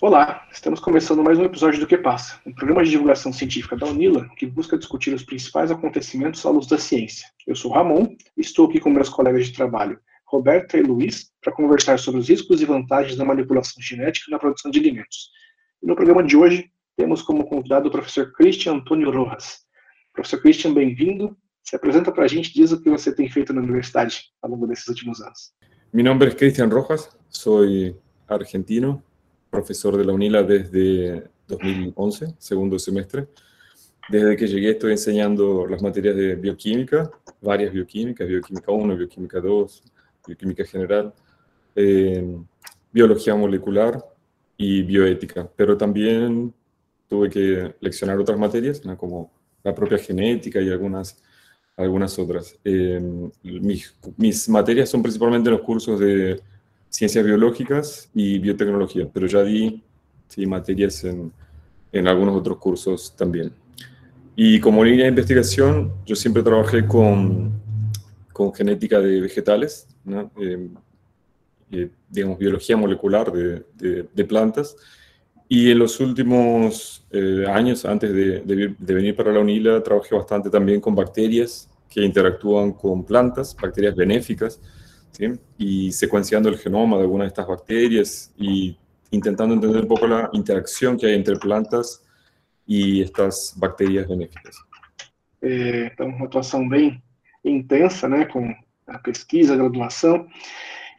Olá, estamos começando mais um episódio do Que Passa, um programa de divulgação científica da UNILA que busca discutir os principais acontecimentos à luz da ciência. Eu sou Ramon e estou aqui com meus colegas de trabalho, Roberta e Luiz, para conversar sobre os riscos e vantagens da manipulação genética na produção de alimentos. E no programa de hoje, temos como convidado o professor Christian Antônio Rojas. Professor Christian, bem-vindo. Se apresenta para a gente, diz o que você tem feito na universidade ao longo desses últimos anos. Mi nombre es Cristian Rojas, soy argentino, profesor de la UNILA desde 2011, segundo semestre. Desde que llegué estoy enseñando las materias de bioquímica, varias bioquímicas, bioquímica 1, bioquímica 2, bioquímica general, eh, biología molecular y bioética, pero también tuve que leccionar otras materias, como la propia genética y algunas, algunas otras. Eh, mis, mis materias son principalmente los cursos de ciencias biológicas y biotecnología, pero ya di materias en, en, algunos otros cursos también. Y como línea de investigación, yo siempre trabajé con, con genética de vegetales, ¿no? eh, eh, digamos, biología molecular de, de, de, plantas. Y en los últimos eh, años, antes de, de, venir para la UNILA, trabajé bastante también con bacterias que interactúan con plantas, bacterias benéficas, ¿sí? y secuenciando el genoma de algunas de estas bacterias y intentando entender un poco la interacción que hay entre plantas e estas bactérias benéficas. É, então, uma atuação bem intensa, né, com a pesquisa, a graduação,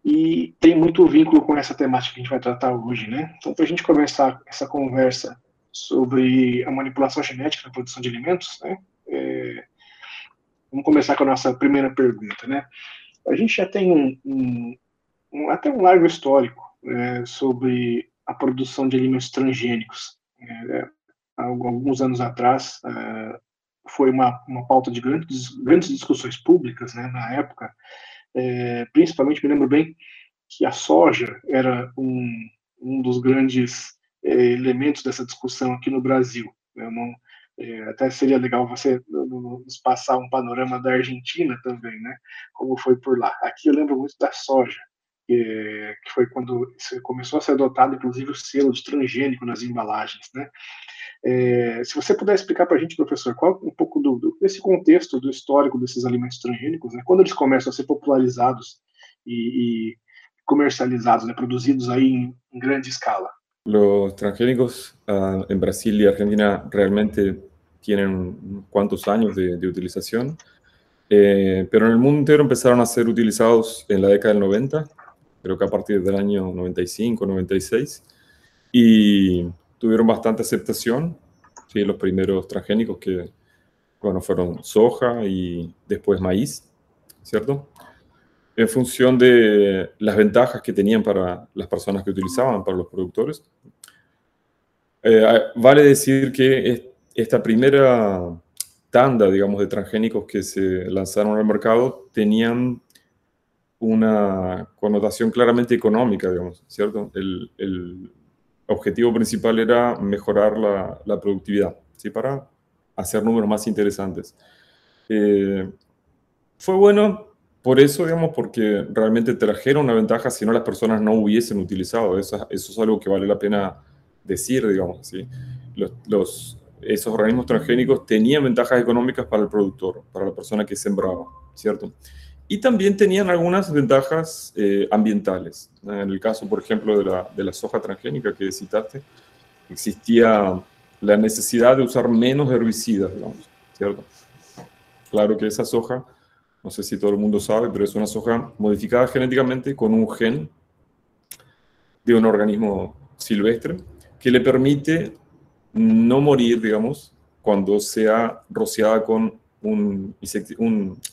e tem muito vínculo com essa temática que a gente vai tratar hoje, né? Então, para a gente começar essa conversa sobre a manipulação genética na produção de alimentos, né, é, vamos começar com a nossa primeira pergunta, né? A gente já tem um, um, um até um largo histórico né, sobre a produção de alimentos transgênicos. É, alguns anos atrás, é, foi uma, uma pauta de grandes, grandes discussões públicas né, na época, é, principalmente me lembro bem que a soja era um, um dos grandes é, elementos dessa discussão aqui no Brasil. Eu não, é, até seria legal você nos passar um panorama da Argentina também, né? Como foi por lá. Aqui eu lembro muito da soja, que, foi quando começou a ser adotado, inclusive, o selo de transgênico nas embalagens, né? É, se você puder explicar para a gente, professor, qual um pouco do, do, desse contexto do histórico desses alimentos transgênicos, né? Quando eles começam a ser popularizados e, e comercializados, né? Produzidos aí em, em grande escala. Los transgénicos uh, en Brasil y Argentina realmente tienen cuantos años de, de utilización, eh, pero en el mundo entero empezaron a ser utilizados en la década del 90, creo que a partir del año 95, 96, y tuvieron bastante aceptación, ¿sí? los primeros transgénicos que, bueno, fueron soja y después maíz, ¿cierto? En función de las ventajas que tenían para las personas que utilizaban, para los productores. Eh, vale decir que esta primera tanda, digamos, de transgénicos que se lanzaron al mercado tenían una connotación claramente económica, digamos, ¿cierto? El, objetivo principal era mejorar la, productividad, ¿sí? Para hacer números más interesantes. Eh, fue bueno por eso, digamos, porque realmente trajeron una ventaja si no las personas no hubiesen utilizado. Eso, es algo que vale la pena decir, digamos, ¿sí? Los esos organismos transgénicos tenían ventajas económicas para el productor, para la persona que sembraba, ¿cierto? Y también tenían algunas ventajas eh, ambientales. En el caso, por ejemplo, de la, de la soja transgénica que citaste, existía la necesidad de usar menos herbicidas, digamos, ¿cierto? Claro que esa soja, no sé si todo el mundo sabe, pero es una soja modificada genéticamente con un gen de un organismo silvestre que le permite no morir, digamos, cuando sea rociada con un,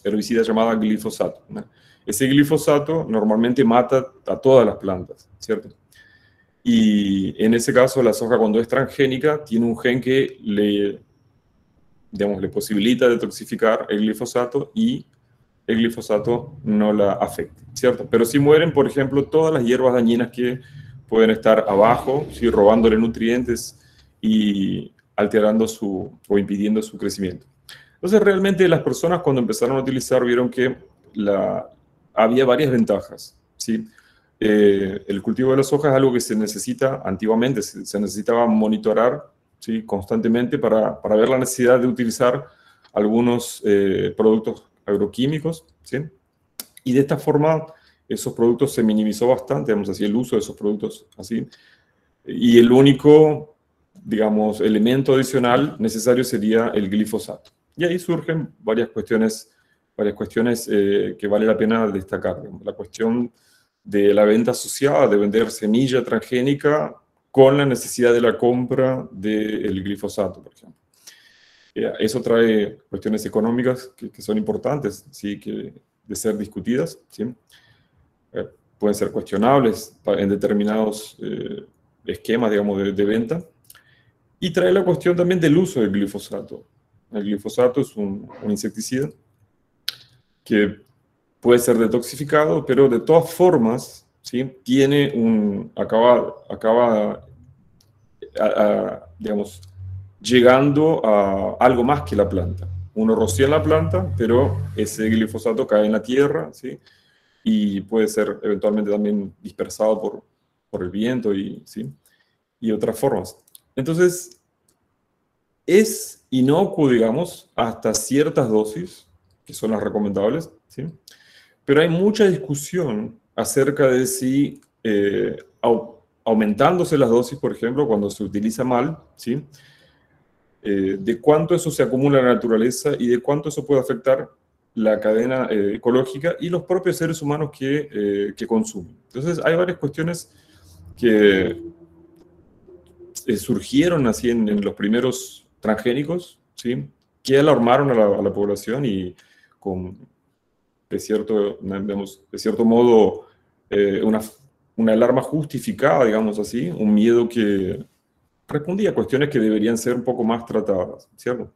herbicida llamado glifosato. ¿no? Ese glifosato normalmente mata a todas las plantas, ¿cierto? Y en ese caso la soja cuando es transgénica tiene un gen que le, digamos, le posibilita detoxificar el glifosato y el glifosato no la afecta, ¿cierto? Pero si mueren, por ejemplo, todas las hierbas dañinas que pueden estar abajo, si robándole nutrientes, y alterando su o impidiendo su crecimiento. Entonces, realmente las personas cuando empezaron a utilizar vieron que había varias ventajas. ¿sí? eh, el cultivo de la soja es algo que se necesita, antiguamente se, necesitaba monitorar constantemente para, para, ver la necesidad de utilizar algunos eh, productos agroquímicos, ¿sí? y de esta forma esos productos se minimizó bastante, digamos así, el uso de esos productos así, y el único, digamos, elemento adicional necesario sería el glifosato. Y ahí surgen varias cuestiones, varias cuestiones eh, que vale la pena destacar. La cuestión de la venta asociada, de vender semilla transgénica con la necesidad de la compra del glifosato, por ejemplo. Eh, eso trae cuestiones económicas que, son importantes, ¿sí? que, de ser discutidas. ¿sí? Eh, pueden ser cuestionables en determinados esquemas, digamos, de, de, venta. Y trae la cuestión también del uso del glifosato. El glifosato es un, un insecticida que puede ser detoxificado, pero de todas formas, ¿sí? tiene un, acaba, acaba digamos, llegando a algo más que la planta. Uno rocía la planta, pero ese glifosato cae en la tierra, ¿sí? y puede ser eventualmente también dispersado por, por el viento y, ¿sí? y otras formas. Entonces, es inocuo, digamos, hasta ciertas dosis, que son las recomendables, ¿sí? Pero hay mucha discusión acerca de si eh, aumentándose las dosis, por ejemplo, cuando se utiliza mal, ¿sí? Eh, de cuánto eso se acumula en la naturaleza y de cuánto eso puede afectar la cadena eh, ecológica y los propios seres humanos que, que consumen. Entonces, hay varias cuestiones que surgieron así en, los primeros transgénicos, ¿sí? que alarmaron a la, población y con de cierto, de cierto modo, eh, una, una alarma justificada, digamos así, un miedo que respondía a cuestiones que deberían ser un poco más tratadas, ¿cierto?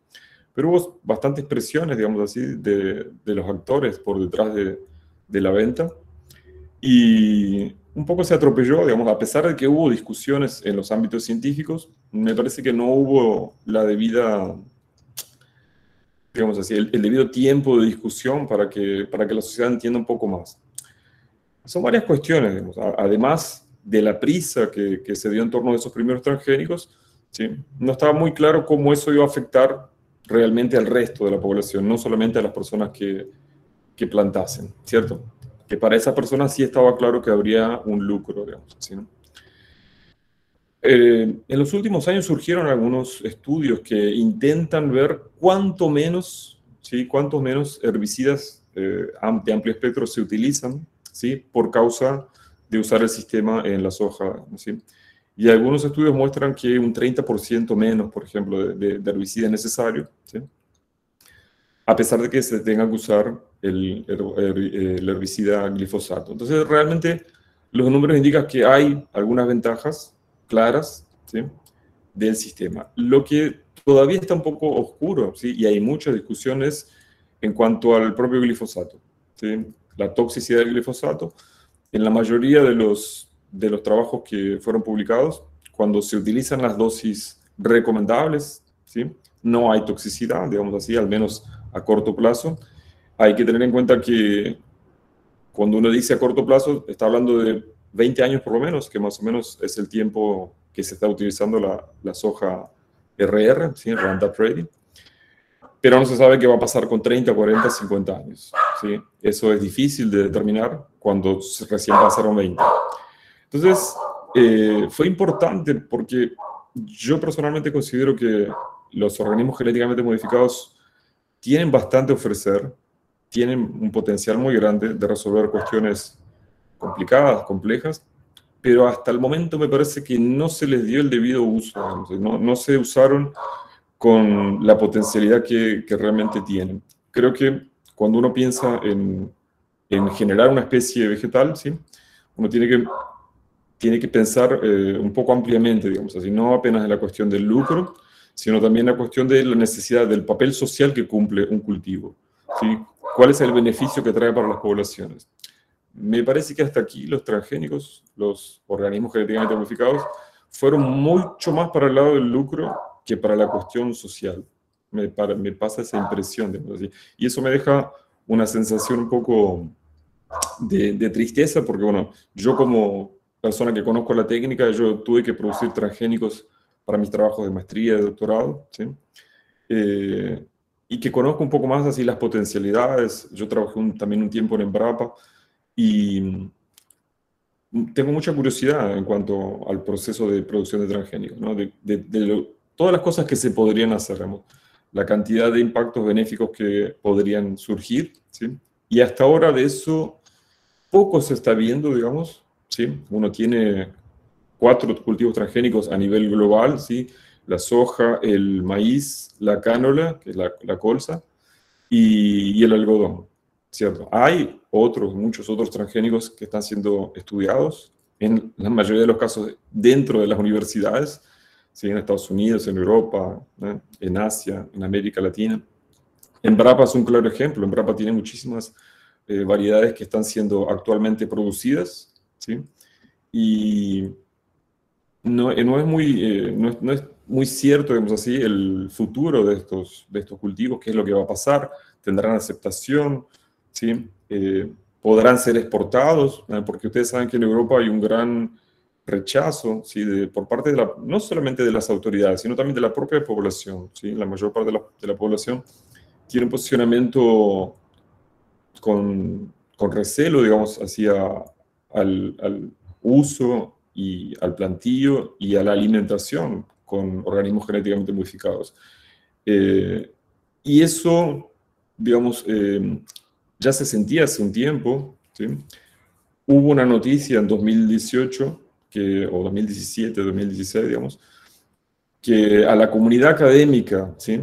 Pero hubo bastantes presiones, digamos así, de, de los actores por detrás de, de, la venta y un poco se atropelló, digamos, a pesar de que hubo discusiones en los ámbitos científicos, me parece que no hubo la debida digamos así, el, debido tiempo de discusión para que, para que la sociedad entienda un poco más. Son varias cuestiones, además de la prisa que, que, se dio en torno a esos primeros transgénicos, ¿sí? no estaba muy claro cómo eso iba a afectar realmente al resto de la población, no solamente a las personas que, que plantasen, ¿cierto? Que para esas personas sí estaba claro que habría un lucro, digamos así, ¿no? Eh, en los últimos años surgieron algunos estudios que intentan ver cuánto menos, ¿sí? cuántos menos herbicidas eh, de amplio espectro se utilizan ¿sí? por causa de usar el sistema en la soja. ¿sí? Y algunos estudios muestran que un 30% menos, por ejemplo, de, de, herbicida es necesario, ¿sí? a pesar de que se tenga que usar el, el herbicida glifosato. Entonces, realmente los números indican que hay algunas ventajas claras ¿sí? del sistema. Lo que todavía está un poco oscuro, ¿sí? y hay muchas discusiones en cuanto al propio glifosato, ¿sí? la toxicidad del glifosato. En la mayoría de los, de los trabajos que fueron publicados, cuando se utilizan las dosis recomendables, ¿sí? no hay toxicidad, digamos así, al menos a corto plazo. Hay que tener en cuenta que cuando uno dice a corto plazo, está hablando de 20 años por lo menos, que más o menos es el tiempo que se está utilizando la, la soja RR, ¿sí? Roundup Ready. Pero no se sabe qué va a pasar con 30, 40, 50 años. ¿sí? Eso es difícil de determinar cuando recién pasaron 20. Entonces, eh, fue importante porque yo personalmente considero que los organismos genéticamente modificados tienen bastante a ofrecer, tienen un potencial muy grande de resolver cuestiones complicadas, complejas, pero hasta el momento me parece que no se les dio el debido uso, no, no, se usaron con la potencialidad que, que, realmente tienen. Creo que cuando uno piensa en, en generar una especie vegetal, ¿sí? uno tiene que, tiene que pensar eh, un poco ampliamente, digamos así, no apenas en la cuestión del lucro, sino también en la cuestión de la necesidad del papel social que cumple un cultivo. ¿sí? ¿Cuál es el beneficio que trae para las poblaciones? Me parece que hasta aquí los transgénicos, los organismos genéticamente modificados, fueron mucho más para el lado del lucro que para la cuestión social. Me, para, me pasa esa impresión. De, y eso me deja una sensación un poco de, tristeza, porque bueno, yo como persona que conozco la técnica, yo tuve que producir transgénicos para mis trabajos de maestría, de doctorado, ¿sí? Eh, y que conozco un poco más así las potencialidades. Yo trabajé también un tiempo en Embrapa y tengo mucha curiosidad en cuanto al proceso de producción de transgénicos, ¿no? de, todas las cosas que se podrían hacer, la cantidad de impactos benéficos que podrían surgir, ¿sí? y hasta ahora de eso poco se está viendo, digamos, ¿sí? uno tiene cuatro cultivos transgénicos a nivel global, ¿sí? La soja, el maíz, la cánola, que es la, colza, y, y el algodón. ¿cierto? Hay otros, muchos otros transgénicos que están siendo estudiados, en la mayoría de los casos dentro de las universidades, ¿sí? en Estados Unidos, en Europa, en Asia, en América Latina. En Brapa es un claro ejemplo, en Brapa tiene muchísimas eh, variedades que están siendo actualmente producidas, ¿sí? y no, eh, no es muy, eh, no, no, es muy cierto, digamos así, el futuro de estos, de estos cultivos, qué es lo que va a pasar, tendrán aceptación, ¿sí? Eh, podrán ser exportados, porque ustedes saben que en Europa hay un gran rechazo ¿sí? de, por parte de la, no solamente de las autoridades, sino también de la propia población. ¿sí? La mayor parte de la, de la población tiene un posicionamiento con, con recelo, digamos, hacia al, al, uso y al plantillo y a la alimentación con organismos genéticamente modificados. Eh, y eso, digamos, eh, ya se sentía hace un tiempo. ¿sí? Hubo una noticia en 2018, que, o 2017, 2016, digamos, que a la comunidad académica ¿sí?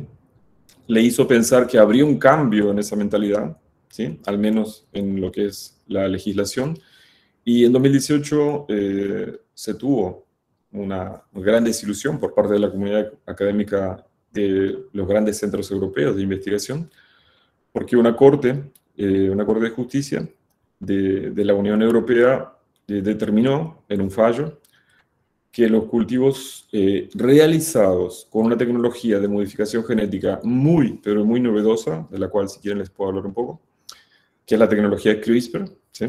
le hizo pensar que habría un cambio en esa mentalidad, ¿sí? al menos en lo que es la legislación. Y en 2018 eh, se tuvo una gran desilusión por parte de la comunidad académica de los grandes centros europeos de investigación, porque una corte eh, una Corte de Justicia de, de la Unión Europea eh, determinó en un fallo que los cultivos eh, realizados con una tecnología de modificación genética muy, pero muy novedosa, de la cual si quieren les puedo hablar un poco, que es la tecnología CRISPR, ¿sí?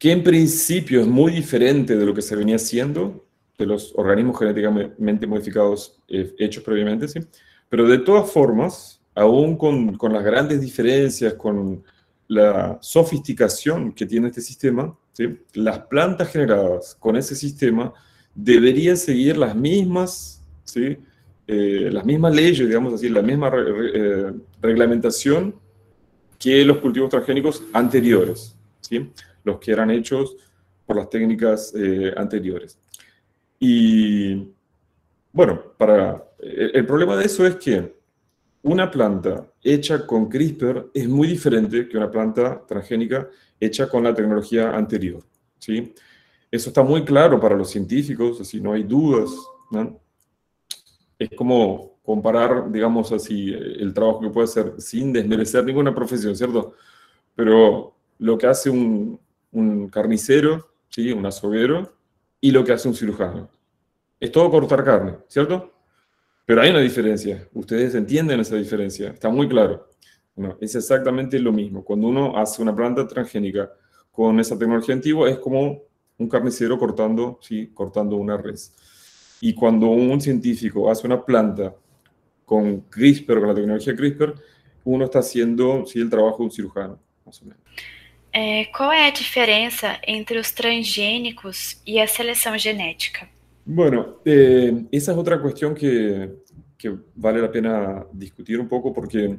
Que en principio es muy diferente de lo que se venía haciendo, de los organismos genéticamente modificados hechos previamente, ¿sí? pero de todas formas, aún con, con, las grandes diferencias, con la sofisticación que tiene este sistema, ¿sí? las plantas generadas con ese sistema deberían seguir las mismas, ¿sí? Eh, las mismas leyes, digamos así, la misma eh, reglamentación que los cultivos transgénicos anteriores, ¿sí? Los que eran hechos por las técnicas eh, anteriores. Y bueno, para, el problema de eso es que una planta hecha con CRISPR es muy diferente que una planta transgénica hecha con la tecnología anterior. ¿sí? Eso está muy claro para los científicos, así no hay dudas. Es como comparar, digamos así, el trabajo que puede hacer sin desmerecer ninguna profesión, ¿cierto? Pero lo que hace un, un carnicero, ¿sí? un azoguero, y lo que hace un cirujano. Es todo cortar carne, ¿cierto? Pero hay una diferencia. Ustedes entienden esa diferencia. Está muy claro. es exactamente lo mismo. Cuando uno hace una planta transgénica con esa tecnología antigua, es como un carnicero cortando, ¿sí? cortando una res. Y cuando un científico hace una planta con CRISPR, con la tecnología CRISPR, uno está haciendo ¿sí? el trabajo de un cirujano, más o menos. Eh, qual é a diferença entre os transgênicos e a seleção genética? Bueno, eh, esa es otra cuestión que, que, vale la pena discutir un poco porque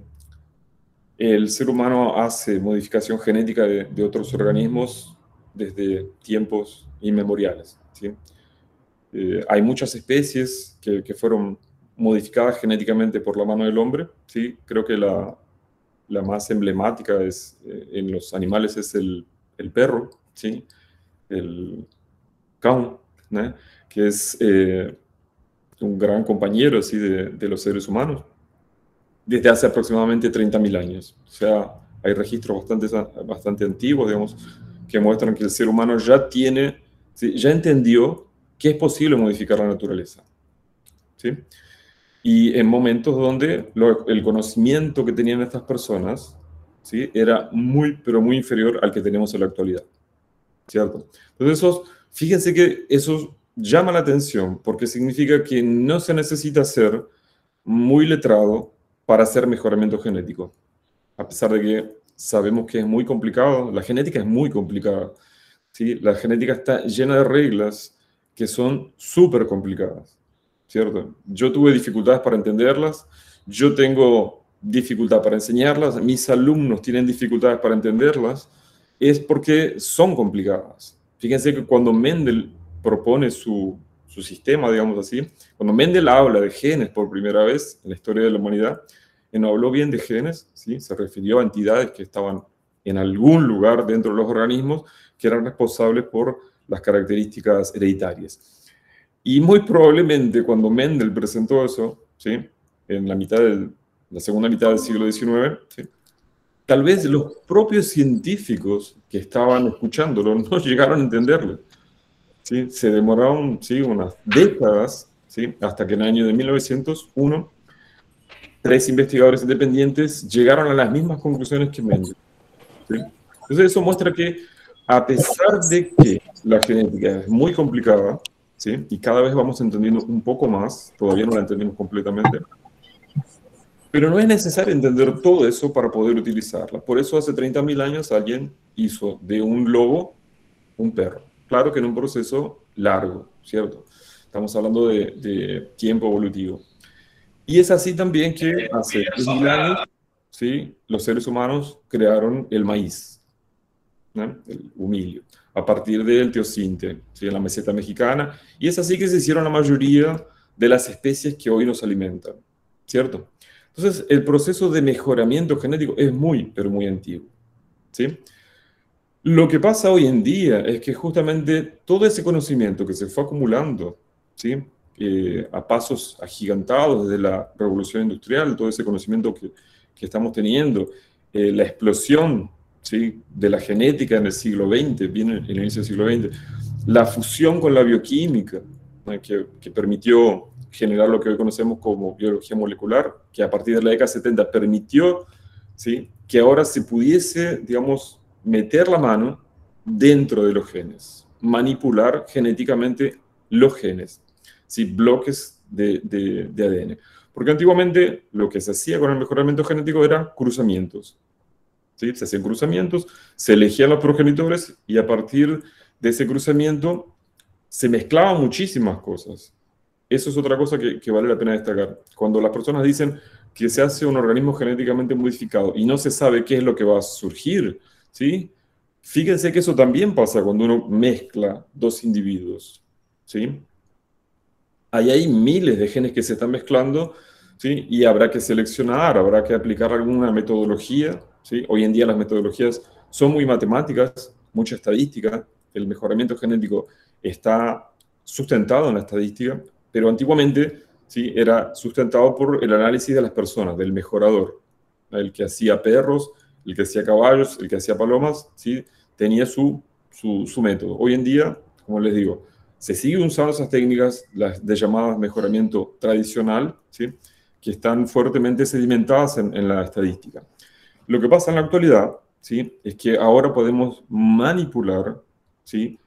el ser humano hace modificación genética de, de otros organismos desde tiempos inmemoriales. ¿sí? Eh, hay muchas especies que, que, fueron modificadas genéticamente por la mano del hombre. ¿sí? Creo que la, la más emblemática es, eh, en los animales es el, el perro, ¿sí? el caun, ¿no? que es eh, un gran compañero así, de, de, los seres humanos, desde hace aproximadamente 30.000 años. O sea, hay registros bastante, bastante antiguos, digamos, que muestran que el ser humano ya tiene, ¿sí? ya entendió que es posible modificar la naturaleza. ¿sí? Y en momentos donde el conocimiento que tenían estas personas ¿sí? era muy, pero muy inferior al que tenemos en la actualidad. ¿Cierto? Entonces, fíjense que eso llama la atención porque significa que no se necesita ser muy letrado para hacer mejoramiento genético. A pesar de que sabemos que es muy complicado, la genética es muy complicada. ¿sí? La genética está llena de reglas que son súper complicadas. ¿Cierto? Yo tuve dificultades para entenderlas, yo tengo dificultad para enseñarlas, mis alumnos tienen dificultades para entenderlas, es porque son complicadas. Fíjense que cuando Mendel propone su, su sistema, digamos así, cuando Mendel habla de genes por primera vez en la historia de la humanidad, no habló bien de genes, ¿sí? se refirió a entidades que estaban en algún lugar dentro de los organismos que eran responsables por las características hereditarias. Y muy probablemente cuando Mendel presentó eso, ¿sí? en la, mitad del, la segunda mitad del siglo XIX, tal vez los propios científicos que estaban escuchándolo no llegaron a entenderlo. ¿sí? Se demoraron ¿sí? unas décadas, ¿sí? hasta que en el año de 1901 tres investigadores independientes llegaron a las mismas conclusiones que Mendel. Entonces eso muestra que a pesar de que la genética es muy complicada, ¿sí? y cada vez vamos entendiendo un poco más, todavía no la entendemos completamente, pero no es necesario entender todo eso para poder utilizarla. Por eso hace 30.000 años alguien hizo de un lobo un perro. Claro que en un proceso largo, ¿cierto? Estamos hablando de, de tiempo evolutivo. Y es así también que hace 10.000 años ¿sí? los seres humanos crearon el maíz, el humilio, a partir del teocinte, ¿sí? en la meseta mexicana. Y es así que se hicieron la mayoría de las especies que hoy nos alimentan, ¿cierto? Entonces, el proceso de mejoramiento genético es muy, pero muy antiguo, ¿sí? Lo que pasa hoy en día es que justamente todo ese conocimiento que se fue acumulando, ¿sí? Eh, a pasos agigantados desde la revolución industrial, todo ese conocimiento que, que estamos teniendo, eh, la explosión ¿sí? de la genética en el siglo XX, viene en el inicio del siglo XX, la fusión con la bioquímica, que, permitió generar lo que hoy conocemos como biología molecular, que a partir de la década 70 permitió ¿sí? que ahora se pudiese, digamos, meter la mano dentro de los genes, manipular genéticamente los genes ¿sí? bloques de, de, ADN. Porque antiguamente lo que se hacía con el mejoramiento genético era cruzamientos. Se hacían cruzamientos, se elegían los progenitores y a partir de ese cruzamiento se mezclaban muchísimas cosas. Eso es otra cosa que, que, vale la pena destacar. Cuando las personas dicen que se hace un organismo genéticamente modificado y no se sabe qué es lo que va a surgir, ¿sí? Fíjense que eso también pasa cuando uno mezcla dos individuos, ¿sí? ahí hay miles de genes que se están mezclando, ¿sí? Y habrá que seleccionar, habrá que aplicar alguna metodología, Hoy en día las metodologías son muy matemáticas, mucha estadística, el mejoramiento genético está sustentado en la estadística, pero antiguamente, ¿sí? Era sustentado por el análisis de las personas, del mejorador, el que hacía perros, el que hacía caballos, el que hacía palomas, ¿sí? Tenía su, su, su método. Hoy en día, como les digo, se siguen usando esas técnicas las de llamadas mejoramiento tradicional, ¿sí? que están fuertemente sedimentadas en, la estadística. Lo que pasa en la actualidad ¿sí? es que ahora podemos manipular ¿sí?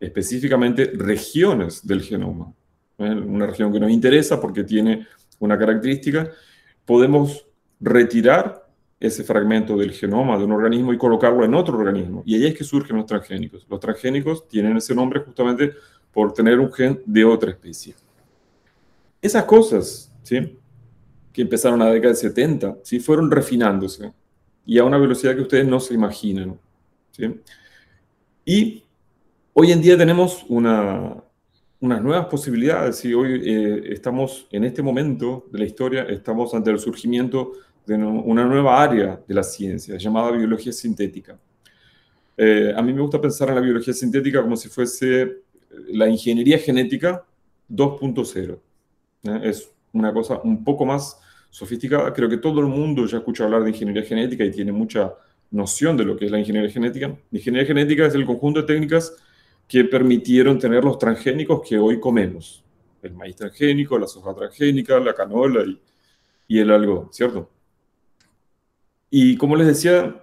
específicamente regiones del genoma. ¿eh? Una región que nos interesa porque tiene una característica, podemos retirar ese fragmento del genoma de un organismo y colocarlo en otro organismo. Y ahí es que surgen los transgénicos. Los transgénicos tienen ese nombre justamente por tener un gen de otra especie. Esas cosas, ¿sí? que empezaron en la década de 70, ¿sí? fueron refinándose y a una velocidad que ustedes no se imaginan. Y hoy en día tenemos una, unas nuevas posibilidades. ¿sí? Hoy eh, estamos en este momento de la historia, estamos ante el surgimiento de una nueva área de la ciencia llamada biología sintética. Eh, a mí me gusta pensar en la biología sintética como si fuese la ingeniería genética 2.0. ¿eh? Es una cosa un poco más sofisticada. Creo que todo el mundo ya escucha hablar de ingeniería genética y tiene mucha noción de lo que es la ingeniería genética. La ingeniería genética es el conjunto de técnicas que permitieron tener los transgénicos que hoy comemos. El maíz transgénico, la soja transgénica, la canola y, y el algodón, ¿cierto? Y como les decía,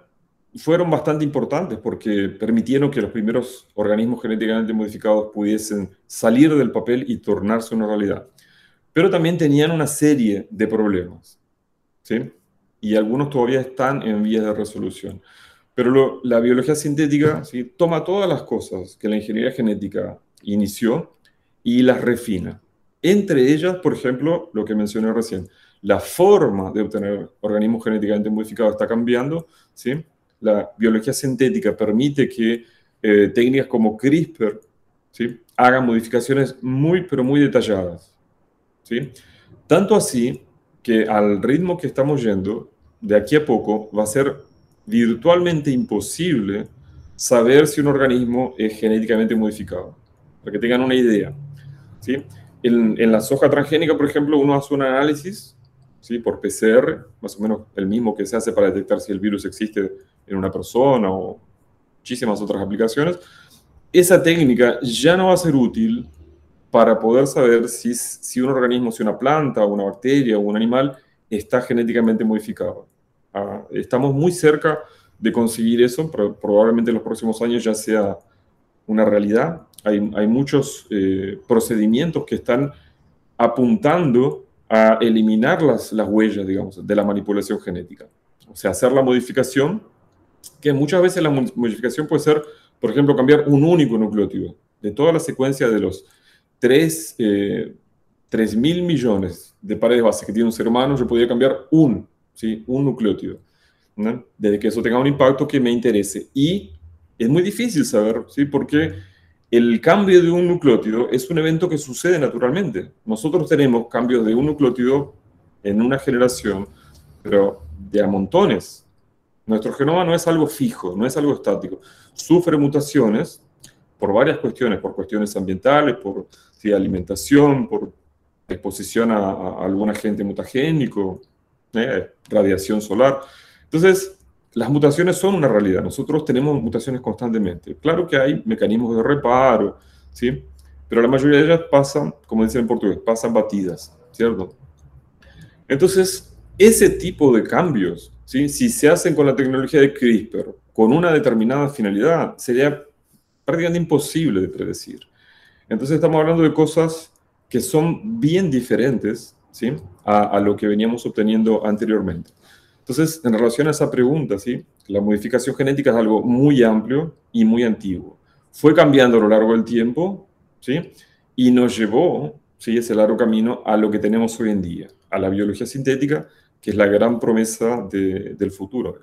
fueron bastante importantes porque permitieron que los primeros organismos genéticamente modificados pudiesen salir del papel y tornarse una realidad. Pero también tenían una serie de problemas. ¿sí? Y algunos todavía están en vías de resolución. Pero la biología sintética ¿sí? toma todas las cosas que la ingeniería genética inició y las refina. Entre ellas, por ejemplo, lo que mencioné recién, la forma de obtener organismos genéticamente modificados está cambiando, ¿sí? La biología sintética permite que eh, técnicas como CRISPR ¿sí? hagan modificaciones muy, pero muy detalladas, Tanto así que al ritmo que estamos yendo, de aquí a poco va a ser virtualmente imposible saber si un organismo es genéticamente modificado. Para que tengan una idea. ¿sí? En, la soja transgénica, por ejemplo, uno hace un análisis ¿sí? por PCR, más o menos el mismo que se hace para detectar si el virus existe en una persona o muchísimas otras aplicaciones. Esa técnica ya no va a ser útil para poder saber si, si un organismo, si una planta, una bacteria o un animal está genéticamente modificado. Ah, estamos muy cerca de conseguir eso, probablemente en los próximos años ya sea una realidad. Hay, hay muchos eh, procedimientos que están apuntando a eliminar las, las huellas, digamos, de la manipulación genética. O sea, hacer la modificación, que muchas veces la modificación puede ser, por ejemplo, cambiar un único nucleótido. De toda la secuencia de los 3, eh, mil millones de paredes base que tiene un ser humano, yo podría cambiar un, ¿sí? un nucleótido. Desde que eso tenga un impacto que me interese. Y es muy difícil saber, ¿sí? Porque el cambio de un nucleótido es un evento que sucede naturalmente. Nosotros tenemos cambios de un nucleótido en una generación, pero de a montones. Nuestro genoma no es algo fijo, no es algo estático. Sufre mutaciones por varias cuestiones, por cuestiones ambientales, por alimentación, por exposición a, algún agente mutagénico, ¿eh? radiación solar. Entonces, las mutaciones son una realidad. Nosotros tenemos mutaciones constantemente. Claro que hay mecanismos de reparo, ¿sí? Pero la mayoría de ellas pasan, como dicen en portugués, pasan batidas, ¿cierto? Entonces, ese tipo de cambios, ¿sí? si se hacen con la tecnología de CRISPR, con una determinada finalidad, sería prácticamente imposible de predecir. Entonces, estamos hablando de cosas que son bien diferentes ¿sí? a, lo que veníamos obteniendo anteriormente. Entonces, en relación a esa pregunta, ¿sí? la modificación genética es algo muy amplio y muy antiguo. Fue cambiando a lo largo del tiempo ¿sí? y nos llevó ¿sí? ese largo camino a lo que tenemos hoy en día, a la biología sintética, que es la gran promesa de, del futuro.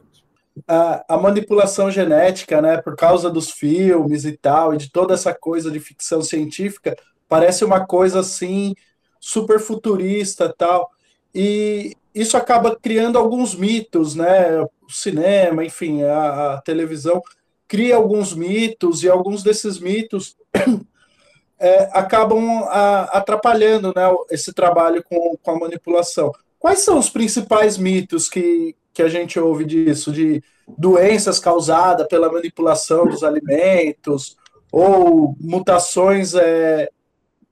A, a, manipulação genética, né, por causa dos filmes e tal, e de toda essa coisa de ficção científica, parece uma coisa assim super futurista tal. E isso acaba criando alguns mitos, né? O cinema, enfim, a, a televisão cria alguns mitos e alguns desses mitos é, acabam a, atrapalhando né, esse trabalho com, com a manipulação. Quais são os principais mitos que, que a gente ouve disso? De doenças causadas pela manipulação dos alimentos ou mutações é,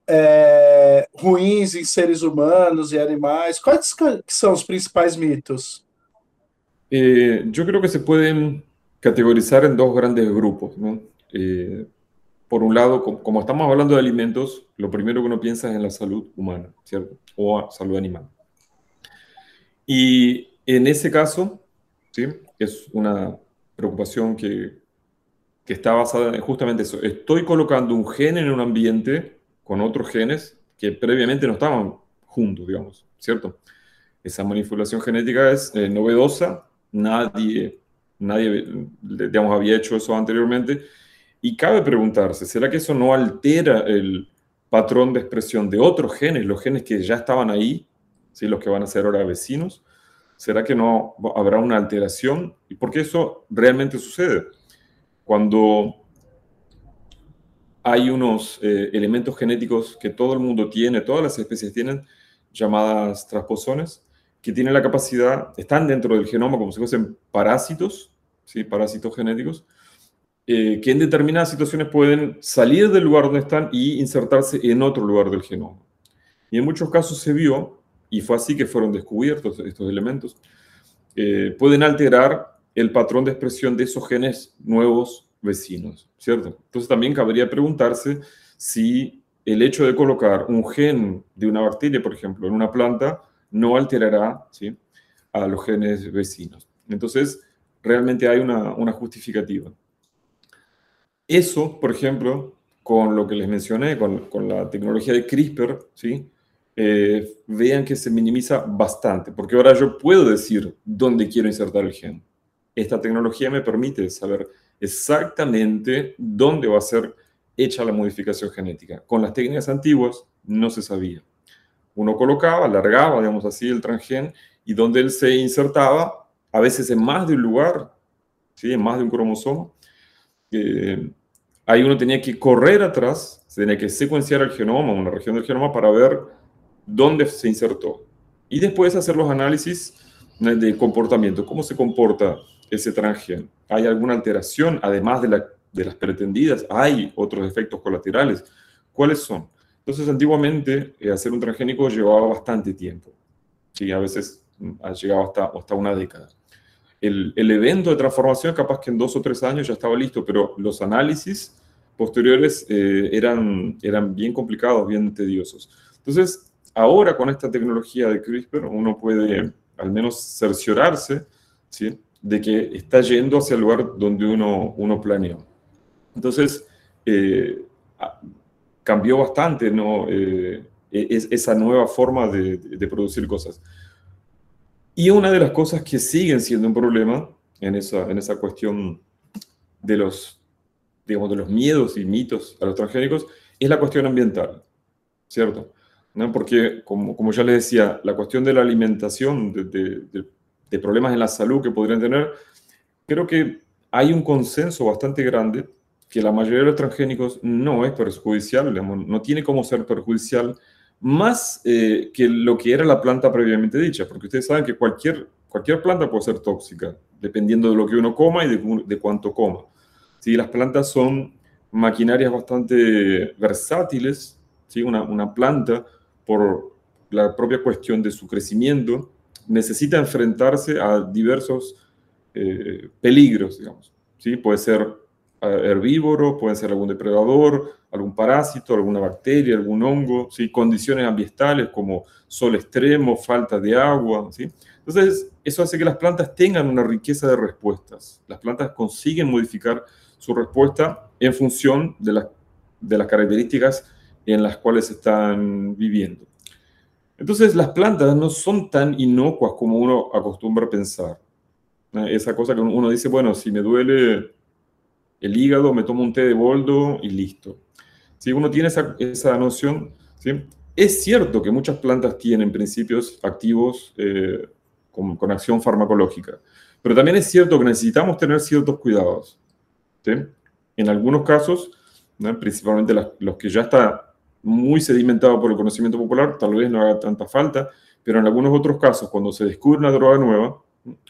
é, ruins em seres humanos e animais? Quais são os principais mitos? Eh, yo creo que se pueden categorizar en dos grandes grupos. ¿no? Eh, por un lado, como, estamos hablando de alimentos, lo primero que uno piensa es en la salud humana, ¿cierto? O salud animal. Y en ese caso, ¿sí? es una preocupación que, está basada en justamente eso. Estoy colocando un gen en un ambiente con otros genes que previamente no estaban juntos, digamos, ¿cierto? Esa manipulación genética es eh, novedosa, nadie, nadie, digamos, había hecho eso anteriormente, y cabe preguntarse, ¿será que eso no altera el patrón de expresión de otros genes, los genes que ya estaban ahí, ¿sí? los que van a ser ahora vecinos? ¿Será que no habrá una alteración? ¿Y por qué eso realmente sucede? Cuando hay unos eh, elementos genéticos que todo el mundo tiene, todas las especies tienen, llamadas transposones, que tienen la capacidad, están dentro del genoma como si fuesen parásitos, ¿sí? parásitos genéticos, eh, que en determinadas situaciones pueden salir del lugar donde están y insertarse en otro lugar del genoma. Y en muchos casos se vio, y fue así que fueron descubiertos estos elementos, eh, pueden alterar el patrón de expresión de esos genes nuevos vecinos, ¿cierto? Entonces también cabría preguntarse si el hecho de colocar un gen de una bacteria, por ejemplo, en una planta, no alterará a los genes vecinos. Entonces, realmente hay una, justificativa. Eso, por ejemplo, con lo que les mencioné, con la tecnología de CRISPR, ¿sí? Eh, vean que se minimiza bastante, porque ahora yo puedo decir dónde quiero insertar el gen. Esta tecnología me permite saber exactamente dónde va a ser hecha la modificación genética. Con las técnicas antiguas no se sabía. Uno colocaba, alargaba, digamos así, el transgen y donde él se insertaba, a veces en más de un lugar, ¿sí? en más de un cromosoma, eh, ahí uno tenía que correr atrás, tenía que secuenciar el genoma, una región del genoma, para ver dónde se insertó. Y después hacer los análisis de comportamiento, cómo se comporta ese transgen. ¿Hay alguna alteración, además de, la, de las pretendidas? ¿Hay otros efectos colaterales? ¿Cuáles son? Entonces, antiguamente, eh, hacer un transgénico llevaba bastante tiempo. Sí, a veces mm, ha llegado hasta, hasta una década. El, el, evento de transformación, capaz que en dos o tres años ya estaba listo, pero los análisis posteriores eh, eran, eran bien complicados, bien tediosos. Entonces, ahora con esta tecnología de CRISPR, uno puede al menos cerciorarse ¿sí? de que está yendo hacia el lugar donde uno, uno planeó. Entonces, eh, cambió bastante ¿no? Eh, es, esa nueva forma de, de, producir cosas. Y una de las cosas que siguen siendo un problema en esa, en esa cuestión de los, digamos, de los miedos y mitos a los transgénicos es la cuestión ambiental, ¿cierto? ¿No? Porque, como, como ya les decía, la cuestión de la alimentación, de, de, de problemas en la salud que podrían tener, creo que hay un consenso bastante grande que la mayoría de los transgénicos no es perjudicial, no tiene cómo ser perjudicial, más eh, que lo que era la planta previamente dicha, porque ustedes saben que cualquier, cualquier planta puede ser tóxica, dependiendo de lo que uno coma y de, de cuánto coma. ¿Sí? Las plantas son maquinarias bastante versátiles, ¿sí? una, una planta, por la propia cuestión de su crecimiento, necesita enfrentarse a diversos eh, peligros, digamos. ¿sí? Puede ser herbívoro, puede ser algún depredador, algún parásito, alguna bacteria, algún hongo, ¿sí? condiciones ambientales como sol extremo, falta de agua. ¿sí? Entonces, eso hace que las plantas tengan una riqueza de respuestas. Las plantas consiguen modificar su respuesta en función de, la, de las características en las cuales están viviendo. Entonces, las plantas no son tan inocuas como uno acostumbra pensar. Esa cosa que uno dice, bueno, si me duele el hígado, me tomo un té de boldo y listo. Si uno tiene esa, esa noción, ¿sí? es cierto que muchas plantas tienen principios activos eh, con, con, acción farmacológica, pero también es cierto que necesitamos tener ciertos cuidados. ¿sí? En algunos casos, ¿no? principalmente las, los que ya está muy sedimentado por el conocimiento popular, tal vez no haga tanta falta, pero en algunos otros casos, cuando se descubre una droga nueva,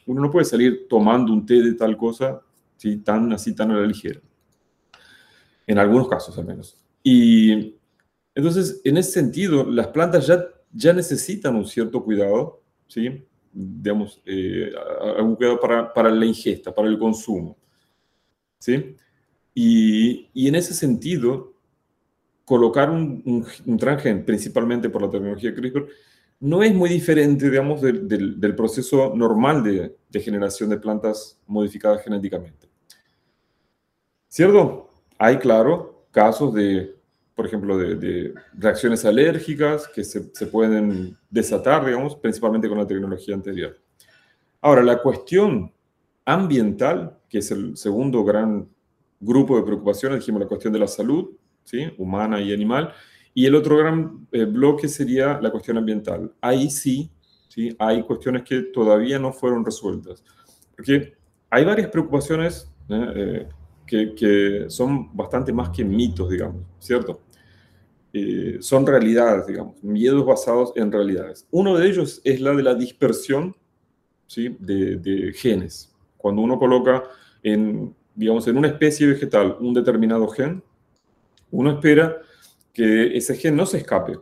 uno no puede salir tomando un té de tal cosa ¿sí? tan así, tan a la ligera. En algunos casos, al menos. Y entonces, en ese sentido, las plantas ya, ya necesitan un cierto cuidado, ¿sí? digamos, eh, algún cuidado para, para, la ingesta, para el consumo. ¿sí? Y, y en ese sentido, colocar un, un, un, transgen, principalmente por la tecnología CRISPR, no es muy diferente, digamos, del, del, del proceso normal de, de, generación de plantas modificadas genéticamente. ¿Cierto? Hay, claro, casos de, por ejemplo, de, de reacciones alérgicas que se, se, pueden desatar, digamos, principalmente con la tecnología anterior. Ahora, la cuestión ambiental, que es el segundo gran grupo de preocupaciones, dijimos la cuestión de la salud, ¿sí? humana y animal, y el otro gran eh, bloque sería la cuestión ambiental. Ahí sí, sí, hay cuestiones que todavía no fueron resueltas, porque hay varias preocupaciones ¿eh? Eh, que, que, son bastante más que mitos, digamos, ¿cierto? Eh, son realidades, digamos, miedos basados en realidades. Uno de ellos es la de la dispersión ¿sí? de, de genes. Cuando uno coloca en, digamos, en una especie vegetal un determinado gen, uno espera que ese gen no se escape.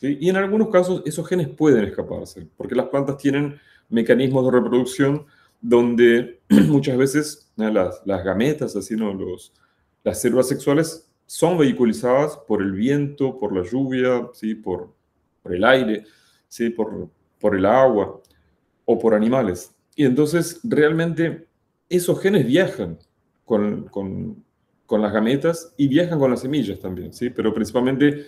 Y en algunos casos esos genes pueden escaparse, porque las plantas tienen mecanismos de reproducción donde muchas veces las, gametas, así, ¿no? Los, las células sexuales son vehiculizadas por el viento, por la lluvia, ¿sí? por, por el aire, ¿sí? por, por el agua o por animales. Y entonces realmente esos genes viajan con, con las gametas y viajan con las semillas también, ¿sí? pero principalmente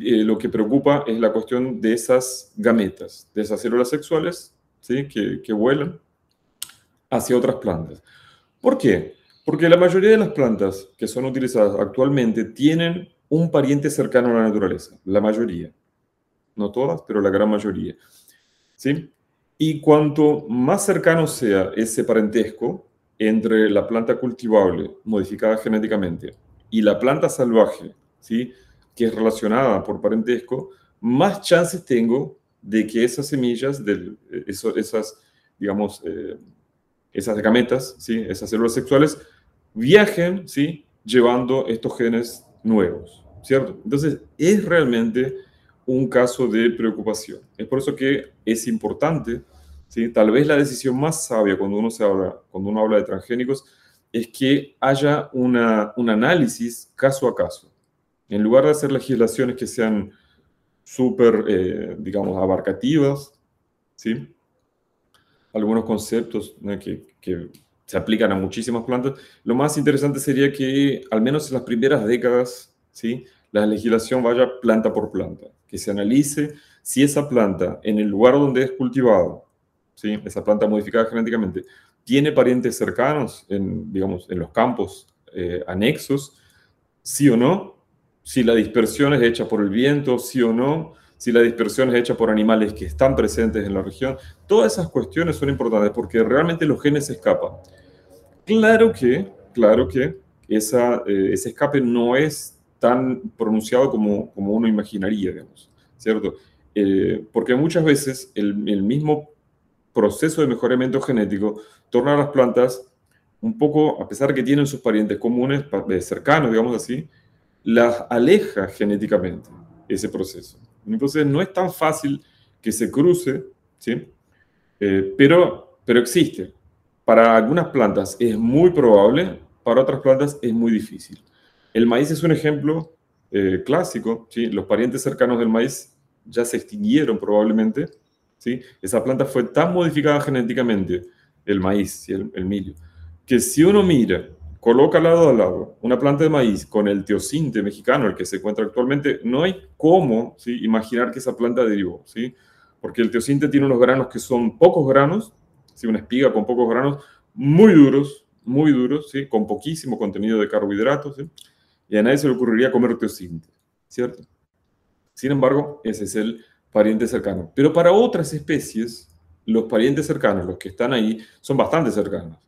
eh, lo que preocupa es la cuestión de esas gametas, de esas células sexuales ¿sí? que, que vuelan hacia otras plantas. ¿Por qué? Porque la mayoría de las plantas que son utilizadas actualmente tienen un pariente cercano a la naturaleza, la mayoría. No todas, pero la gran mayoría. ¿Sí? Y cuanto más cercano sea ese parentesco entre la planta cultivable modificada genéticamente y la planta salvaje, ¿sí? que es relacionada por parentesco, más chances tengo de que esas semillas, de, esas, digamos, eh, esas gametas, ¿sí? esas células sexuales, viajen ¿sí? llevando estos genes nuevos, ¿cierto? Entonces, es realmente un caso de preocupación. Es por eso que es importante, ¿sí? tal vez la decisión más sabia cuando uno, se habla, cuando uno habla de transgénicos es que haya una, un análisis caso a caso. En lugar de hacer legislaciones que sean súper, eh, digamos, abarcativas, ¿sí? algunos conceptos que, que, se aplican a muchísimas plantas, lo más interesante sería que, al menos en las primeras décadas, ¿sí? la legislación vaya planta por planta, que se analice si esa planta, en el lugar donde es cultivado, ¿sí? esa planta modificada genéticamente, tiene parientes cercanos, en, digamos, en los campos eh, anexos, sí o no, si la dispersión es hecha por el viento, sí o no, si la dispersión es hecha por animales que están presentes en la región. Todas esas cuestiones son importantes porque realmente los genes escapan. Claro que, claro que esa, eh, ese escape no es tan pronunciado como, como uno imaginaría, digamos, ¿cierto? Eh, porque muchas veces el, el, mismo proceso de mejoramiento genético torna a las plantas un poco, a pesar de que tienen sus parientes comunes, eh, cercanos, digamos así, las aleja genéticamente ese proceso. Entonces no es tan fácil que se cruce, ¿sí? Eh, pero, pero existe. Para algunas plantas es muy probable, para otras plantas es muy difícil. El maíz es un ejemplo eh, clásico, ¿sí? Los parientes cercanos del maíz ya se extinguieron probablemente, ¿sí? Esa planta fue tan modificada genéticamente, el maíz, y el, el milio, que si uno mira coloca lado a lado una planta de maíz con el teocinte mexicano, el que se encuentra actualmente, no hay cómo ¿sí? imaginar que esa planta derivó, ¿sí? porque el teocinte tiene unos granos que son pocos granos, ¿sí? una espiga con pocos granos, muy duros, muy duros, ¿sí? con poquísimo contenido de carbohidratos, y a nadie se le ocurriría comer teocinte, ¿cierto? Sin embargo, ese es el pariente cercano. Pero para otras especies, los parientes cercanos, los que están ahí, son bastante cercanos.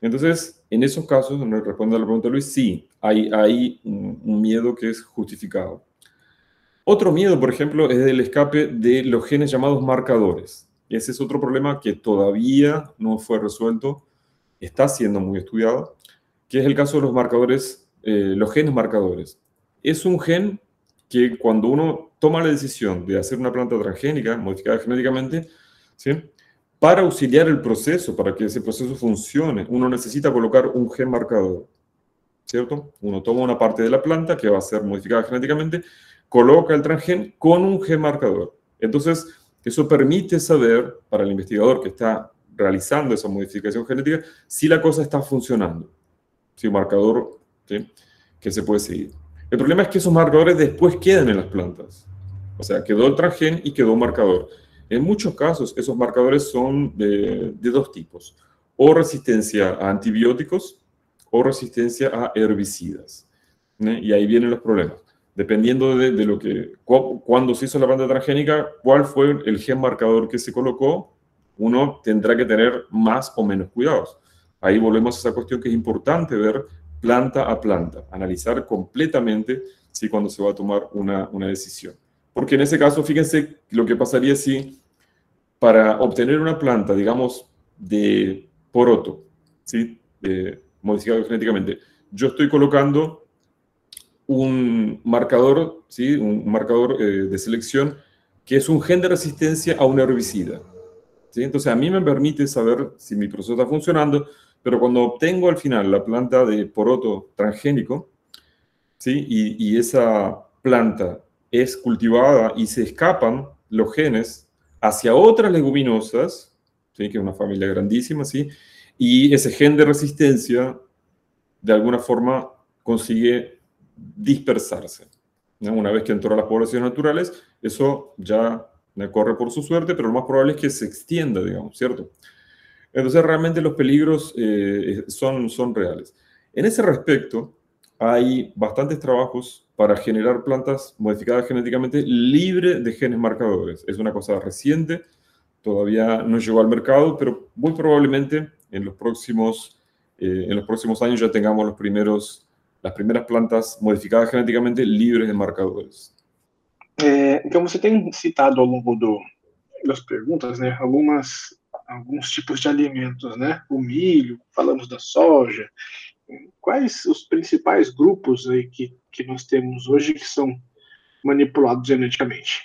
Entonces, en esos casos, responde a la pregunta de Luis, sí, hay, hay un, miedo que es justificado. Otro miedo, por ejemplo, es el escape de los genes llamados marcadores. Ese es otro problema que todavía no fue resuelto, está siendo muy estudiado, que es el caso de los marcadores, eh, los genes marcadores. Es un gen que cuando uno toma la decisión de hacer una planta transgénica, modificada genéticamente, ¿sí? Para auxiliar el proceso, para que ese proceso funcione, uno necesita colocar un gen marcador, ¿cierto? Uno toma una parte de la planta que va a ser modificada genéticamente, coloca el transgen con un gen marcador. Entonces, eso permite saber para el investigador que está realizando esa modificación genética si la cosa está funcionando, si un marcador que se puede seguir. El problema es que esos marcadores después quedan en las plantas. O sea, quedó el transgen y quedó un marcador. En muchos casos, esos marcadores son de, dos tipos, o resistencia a antibióticos o resistencia a herbicidas. Y ahí vienen los problemas. Dependiendo de, lo que, cuando se hizo la planta transgénica, cuál fue el gen marcador que se colocó, uno tendrá que tener más o menos cuidados. Ahí volvemos a esa cuestión que es importante ver planta a planta, analizar completamente si cuando se va a tomar una, una decisión. Porque en ese caso, fíjense lo que pasaría si para obtener una planta, digamos, de poroto, ¿sí? modificado genéticamente, yo estoy colocando un marcador, ¿sí? un marcador eh, de selección que es un gen de resistencia a un herbicida. ¿sí? Entonces a mí me permite saber si mi proceso está funcionando, pero cuando obtengo al final la planta de poroto transgénico, ¿sí? y, y esa planta es cultivada y se escapan los genes hacia otras leguminosas, ¿sí? que es una familia grandísima, ¿sí? y ese gen de resistencia de alguna forma consigue dispersarse. Una vez que entró a las poblaciones naturales, eso ya corre por su suerte, pero lo más probable es que se extienda, digamos, ¿cierto? Entonces realmente los peligros eh, son, son reales. En ese respecto, hay bastantes trabajos para generar plantas modificadas genéticamente libre de genes marcadores. Es una cosa reciente, todavía no llegó al mercado, pero muy probablemente en los próximos, eh, en los próximos años ya tengamos los primeros, las primeras plantas modificadas genéticamente libres de marcadores. É, então, você tem citado ao longo do, das perguntas, né, algumas, alguns tipos de alimentos, né, o milho, falamos da soja. Quais os principais grupos aí que, que nós temos hoje que são manipulados geneticamente?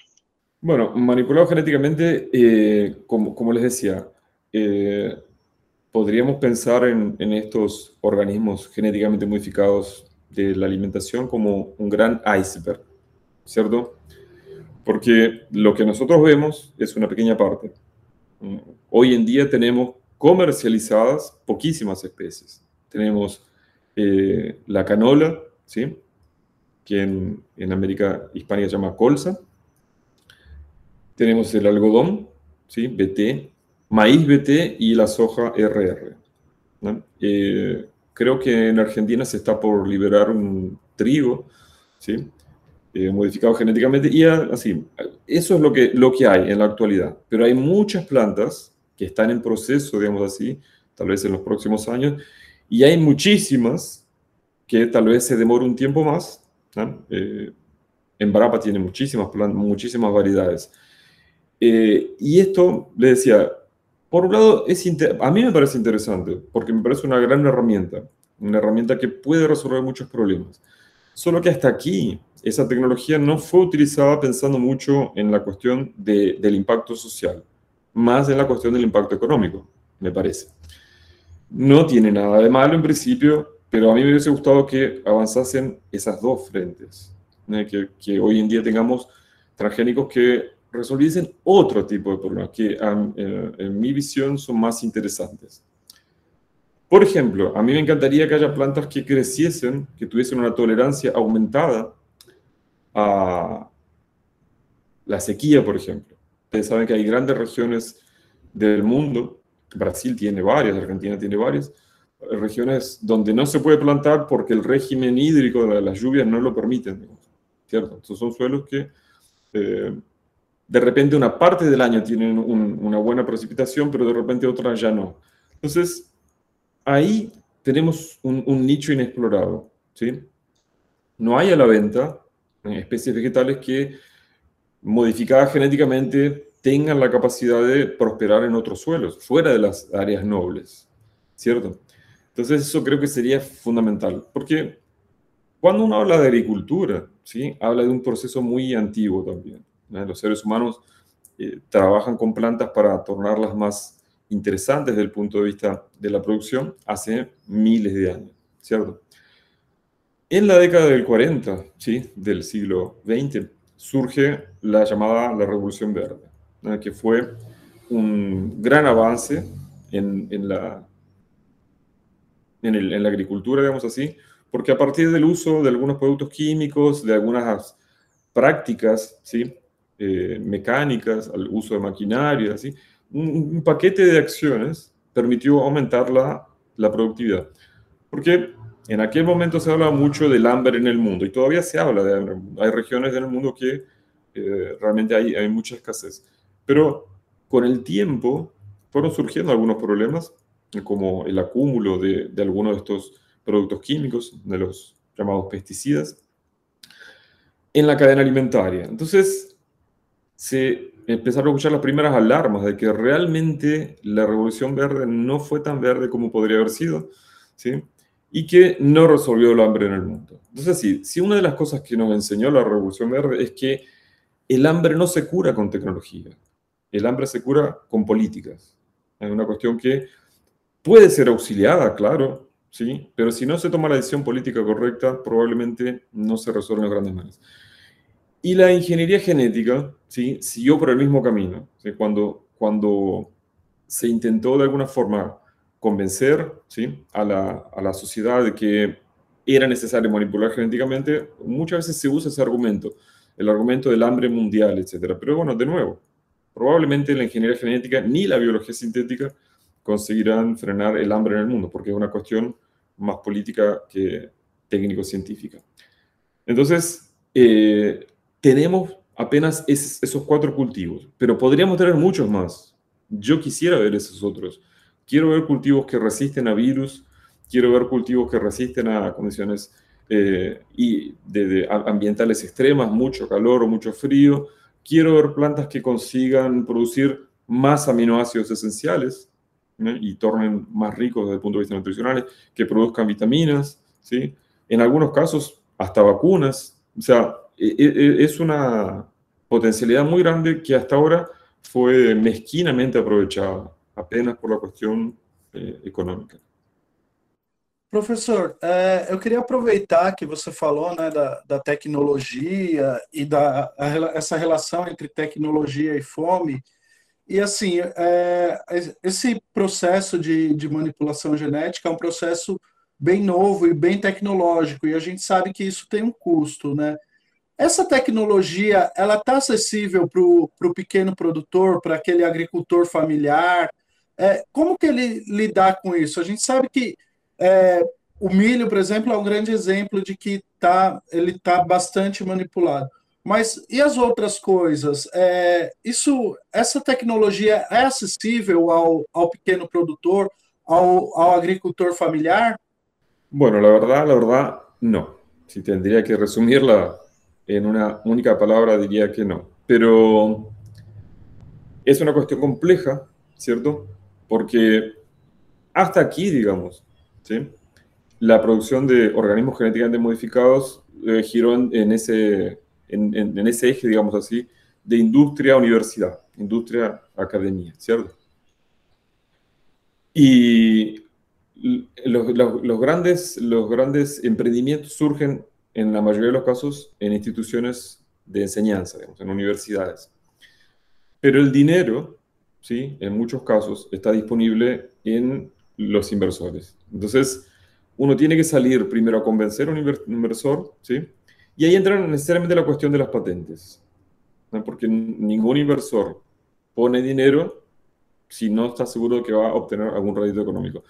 Bueno, manipulados genéticamente, eh, como, como, les decía, eh, podríamos pensar en, en, estos organismos genéticamente modificados de la alimentación como un gran iceberg, ¿cierto? Porque lo que nosotros vemos es una pequeña parte. Hoy en día tenemos comercializadas poquísimas especies. Tenemos eh, la canola, ¿sí? que en, América hispánica se llama colza. Tenemos el algodón, ¿sí? BT, maíz BT y la soja RR. Eh, creo que en Argentina se está por liberar un trigo, ¿sí? Eh, modificado genéticamente, y así. Eso es lo que, lo que hay en la actualidad. Pero hay muchas plantas que están en proceso, digamos así, tal vez en los próximos años, y hay muchísimas que tal vez se demore un tiempo más. Eh, en Barapa tiene muchísimas muchísimas variedades. Eh, y esto, le decía, por un lado, es a mí me parece interesante, porque me parece una gran herramienta, una herramienta que puede resolver muchos problemas. Solo que hasta aquí esa tecnología no fue utilizada pensando mucho en la cuestión de, del impacto social, más en la cuestión del impacto económico, me parece. No tiene nada de malo en principio, pero a mí me hubiese gustado que avanzasen esas dos frentes, que, hoy en día tengamos transgénicos que resolviesen otro tipo de problemas, que eh, en mi visión son más interesantes. Por ejemplo, a mí me encantaría que haya plantas que creciesen, que tuviesen una tolerancia aumentada a la sequía, por ejemplo. Ustedes saben que hay grandes regiones del mundo, Brasil tiene varias, Argentina tiene varias, regiones donde no se puede plantar porque el régimen hídrico de las lluvias no lo permiten, ¿cierto? Entonces son suelos que eh, de repente una parte del año tienen una buena precipitación, pero de repente otra ya no. Entonces, ahí tenemos un, un nicho inexplorado, ¿sí? No hay a la venta especies vegetales que modificadas genéticamente tengan la capacidad de prosperar en otros suelos, fuera de las áreas nobles, ¿cierto? Entonces eso creo que sería fundamental, porque cuando uno habla de agricultura, ¿sí? habla de un proceso muy antiguo también. Los seres humanos eh, trabajan con plantas para tornarlas más interesantes desde el punto de vista de la producción hace miles de años, ¿cierto? En la década del 40, ¿sí? del siglo XX, surge la llamada la Revolución Verde, que fue un gran avance en, en la, en, el, en, la agricultura, digamos así, porque a partir del uso de algunos productos químicos, de algunas prácticas ¿sí? Eh, mecánicas, al uso de maquinaria, ¿sí? un, un, paquete de acciones permitió aumentar la, la productividad. Porque en aquel momento se hablaba mucho del hambre en el mundo y todavía se habla de hambre. Hay regiones del mundo que eh, realmente hay, hay mucha escasez. Pero con el tiempo fueron surgiendo algunos problemas, como el acúmulo de, de algunos de estos productos químicos, de los llamados pesticidas, en la cadena alimentaria. Entonces, se empezaron a escuchar las primeras alarmas de que realmente la revolución verde no fue tan verde como podría haber sido, ¿sí? y que no resolvió el hambre en el mundo. Entonces, sí, si una de las cosas que nos enseñó la Revolución Verde es que el hambre no se cura con tecnología. El hambre se cura con políticas. Es una cuestión que puede ser auxiliada, claro, ¿sí? pero si no se toma la decisión política correcta, probablemente no se resuelven los grandes males. Y la ingeniería genética ¿sí? siguió por el mismo camino. Cuando, cuando se intentó de alguna forma convencer ¿sí? a, la, a la sociedad de que era necesario manipular genéticamente, muchas veces se usa ese argumento, el argumento del hambre mundial, etc. Pero bueno, de nuevo, probablemente la ingeniería genética ni la biología sintética conseguirán frenar el hambre en el mundo, porque es una cuestión más política que técnico-científica. Entonces, eh, tenemos apenas esos cuatro cultivos, pero podríamos tener muchos más. Yo quisiera ver esos otros. Quiero ver cultivos que resisten a virus, quiero ver cultivos que resisten a condiciones eh, y de, ambientales extremas, mucho calor o mucho frío. Quiero ver plantas que consigan producir más aminoácidos esenciales y tornen más ricos desde el punto de vista nutricional, que produzcan vitaminas, ¿sí? en algunos casos hasta vacunas. O sea, e, e, e, es una potencialidad muy grande que hasta ahora fue mezquinamente aprovechada, apenas por la cuestión eh, econômica. Professor, é, eu queria aproveitar que você falou né, da, da tecnologia e da a, essa relação entre tecnologia e fome. E assim, é, esse processo de, de manipulação genética é um processo bem novo e bem tecnológico, e a gente sabe que isso tem um custo, né? Essa tecnologia, ela está acessível para o pequeno produtor, para aquele agricultor familiar? É, como que ele lidar com isso? A gente sabe que é, o milho, por exemplo, é um grande exemplo de que tá, ele está bastante manipulado. Mas e as outras coisas? É, isso, essa tecnologia é acessível ao, ao pequeno produtor, ao, ao agricultor familiar? Bueno, la verdad, la verdad, no. Si tendría que resumirla en una única palabra diría que no. Pero es una cuestión compleja, ¿cierto? Porque hasta aquí, digamos, la producción de organismos genéticamente modificados eh, giró en, ese, en, ese eje, digamos así, de industria-universidad, industria-academia, ¿cierto? Y los, grandes, los grandes emprendimientos surgen en la mayoría de los casos en instituciones de enseñanza, en universidades. Pero el dinero, ¿sí? en muchos casos, está disponible en los inversores. Entonces, uno tiene que salir primero a convencer a un inversor, ¿sí? y ahí entra necesariamente la cuestión de las patentes, porque ningún inversor pone dinero si no está seguro de que va a obtener algún rédito económico.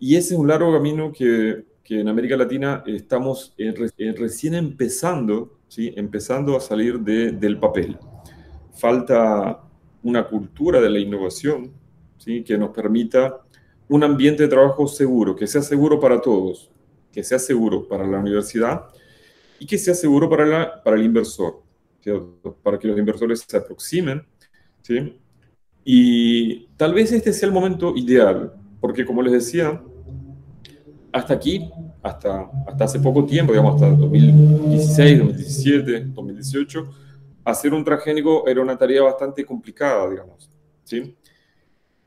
Y ese es un largo camino que que en América Latina estamos recién empezando, ¿sí? empezando a salir del papel. Falta una cultura de la innovación ¿sí? que nos permita un ambiente de trabajo seguro, que sea seguro para todos, que sea seguro para la universidad y que sea seguro para, la, para el inversor, para que los inversores se aproximen. ¿sí? Y tal vez este sea el momento ideal, porque como les decía, hasta aquí, hasta, hasta hace poco tiempo, digamos, hasta 2016, 2017, 2018, hacer un transgénico era una tarea bastante complicada, digamos. ¿sí?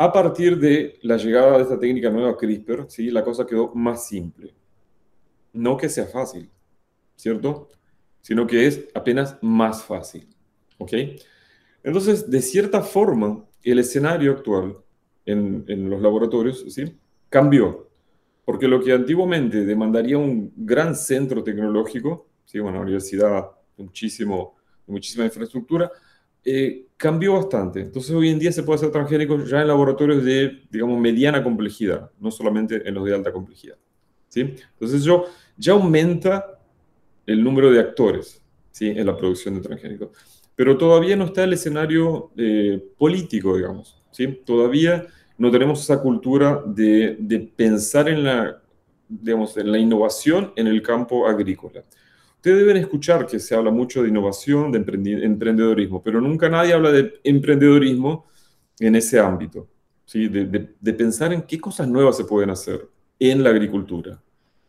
A partir de la llegada de esta técnica nueva CRISPR, ¿sí? la cosa quedó más simple. No que sea fácil, ¿cierto? Sino que es apenas más fácil. ¿Ok? Entonces, de cierta forma, el escenario actual en, los laboratorios ¿sí? cambió. Porque lo que antiguamente demandaría un gran centro tecnológico, ¿sí? una universidad muchísimo, muchísima infraestructura, eh, cambió bastante. Entonces hoy en día se puede hacer transgénico ya en laboratorios de, digamos, mediana complejidad, no solamente en los de alta complejidad. ¿sí? Entonces yo, ya aumenta el número de actores ¿sí? en la producción de transgénicos. Pero todavía no está el escenario eh, político, digamos. ¿sí? Todavía no tenemos esa cultura de, de pensar en la, digamos, en la innovación en el campo agrícola. Ustedes deben escuchar que se habla mucho de innovación, de emprendedorismo, pero nunca nadie habla de emprendedorismo en ese ámbito, ¿sí? de, pensar en qué cosas nuevas se pueden hacer en la agricultura.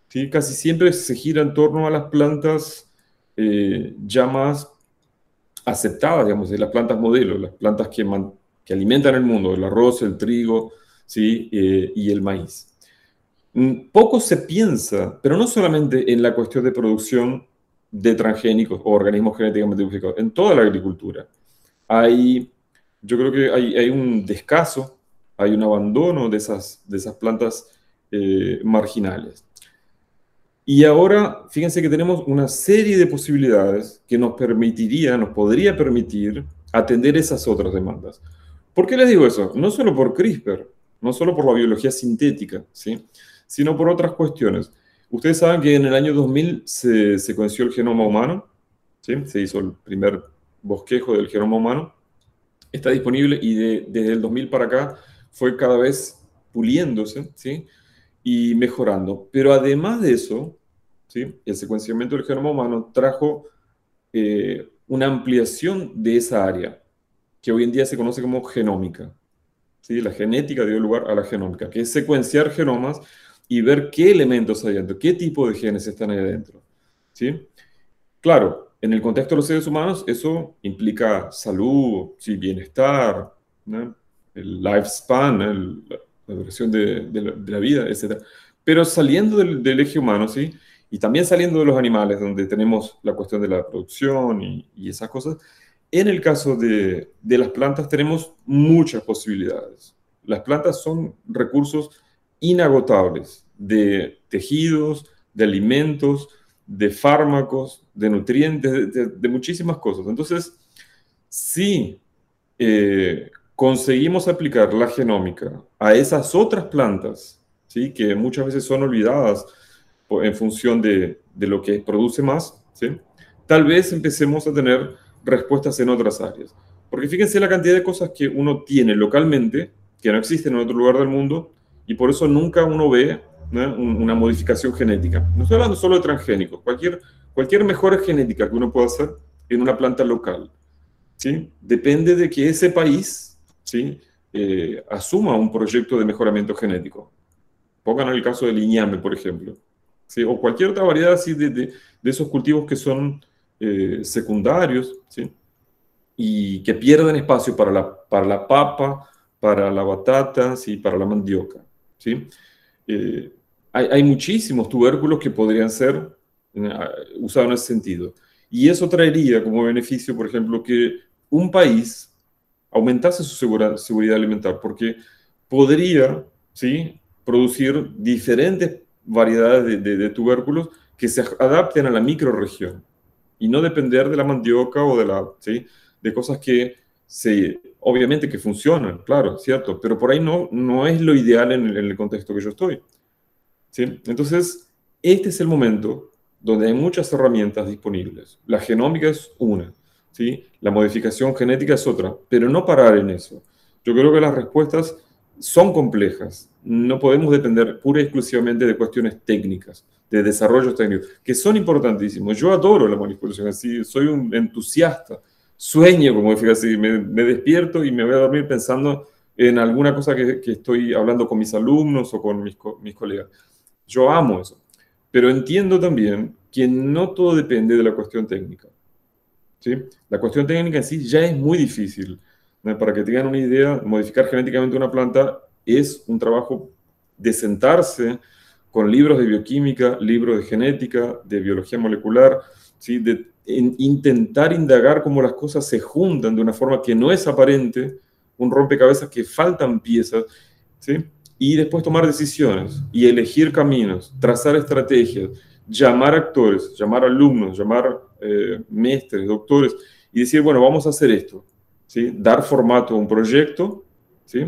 ¿sí? Casi siempre se gira en torno a las plantas eh, ya más aceptadas, digamos, de las plantas modelo, las plantas que, que alimentan el mundo, el arroz, el trigo ¿sí? Eh, y el maíz. Mm, poco se piensa, pero no solamente en la cuestión de producción de transgénicos o organismos genéticamente modificados, en toda la agricultura. Hay, yo creo que hay, hay un descaso, hay un abandono de esas, de esas plantas eh, marginales. Y ahora, fíjense que tenemos una serie de posibilidades que nos permitiría, nos podría permitir atender esas otras demandas. ¿Por qué les digo eso? No solo por CRISPR, no solo por la biología sintética, ¿sí? sino por otras cuestiones. Ustedes saben que en el año 2000 se secuenció el genoma humano, ¿sí? se hizo el primer bosquejo del genoma humano, está disponible y desde el 2000 para acá fue cada vez puliéndose ¿sí? y mejorando. Pero además de eso, ¿sí? el secuenciamiento del genoma humano trajo eh, una ampliación de esa área, que hoy en día se conoce como genómica. ¿sí? La genética dio lugar a la genómica, que es secuenciar genomas y ver qué elementos hay dentro, qué tipo de genes están ahí adentro. ¿sí? Claro, en el contexto de los seres humanos, eso implica salud, ¿sí? bienestar, el lifespan, la, duración de, la, vida, etc. Pero saliendo del, eje humano, ¿sí? y también saliendo de los animales, donde tenemos la cuestión de la producción y, y esas cosas, en el caso de, las plantas tenemos muchas posibilidades. Las plantas son recursos inagotables de tejidos, de alimentos, de fármacos, de nutrientes, de, muchísimas cosas. Entonces, si eh, conseguimos aplicar la genómica a esas otras plantas, ¿sí? que muchas veces son olvidadas en función de, de lo que produce más, ¿sí? tal vez empecemos a tener respuestas en otras áreas. Porque fíjense la cantidad de cosas que uno tiene localmente, que no existen en otro lugar del mundo, y por eso nunca uno ve una modificación genética. No estoy hablando solo de transgénicos, cualquier, cualquier mejora genética que uno pueda hacer en una planta local, ¿sí? depende de que ese país ¿sí? Eh, asuma un proyecto de mejoramiento genético. Pongan el caso del iñame, por ejemplo, ¿sí? o cualquier otra variedad así de, de, esos cultivos que son eh, secundarios ¿sí? y que pierden espacio para la, para la papa, para la batata, ¿sí? para la mandioca. ¿Sí? Eh, hay, muchísimos tubérculos que podrían ser eh, usados en ese sentido. Y eso traería como beneficio, por ejemplo, que un país aumentase su seguridad alimentaria, porque podría ¿sí? producir diferentes variedades de, tubérculos que se adapten a la microregión y no depender de la mandioca o de, la, ¿sí? de cosas que se, obviamente que funcionan, claro, cierto, pero por ahí no, no es lo ideal en el contexto que yo estoy. Entonces, este es el momento donde hay muchas herramientas disponibles. La genómica es una, ¿sí? la modificación genética es otra, pero no parar en eso. Yo creo que las respuestas son complejas. No podemos depender pura y exclusivamente de cuestiones técnicas, de desarrollos técnicos, que son importantísimos. Yo adoro la manipulación así, soy un entusiasta, sueño, como así, me, despierto y me voy a dormir pensando en alguna cosa que, estoy hablando con mis alumnos o con mis, mis colegas. Yo amo eso. Pero entiendo también que no todo depende de la cuestión técnica. ¿sí? La cuestión técnica en sí ya es muy difícil. Para que tengan una idea, modificar genéticamente una planta es un trabajo de sentarse con libros de bioquímica, libros de genética, de biología molecular, ¿sí? de intentar indagar cómo las cosas se juntan de una forma que no es aparente, un rompecabezas que faltan piezas, ¿sí? y después tomar decisiones y elegir caminos, trazar estrategias, llamar actores, llamar alumnos, llamar eh, doctores y decir, bueno, vamos a hacer esto, ¿sí? dar formato a un proyecto, ¿sí?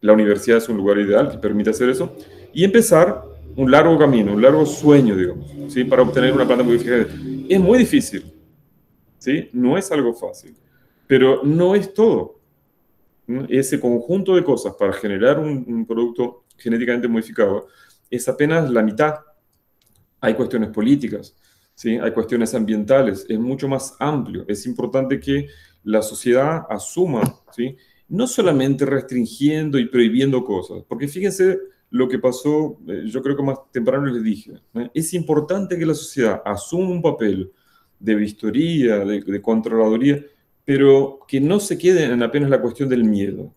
la universidad es un lugar ideal que permite hacer eso, y empezar un largo camino, un largo sueño, digamos, ¿sí? para obtener una planta modificada. Es muy difícil, ¿sí? no es algo fácil, pero no es todo ese conjunto de cosas para generar un, producto genéticamente modificado es apenas la mitad. Hay cuestiones políticas, ¿sí? hay cuestiones ambientales, es mucho más amplio. Es importante que la sociedad asuma, ¿sí? no solamente restringiendo y prohibiendo cosas, porque fíjense lo que pasó, eh, yo creo que más temprano les dije, es importante que la sociedad asuma un papel de vistoría, de, de controladuría, pero que no se quede en apenas la cuestión del miedo,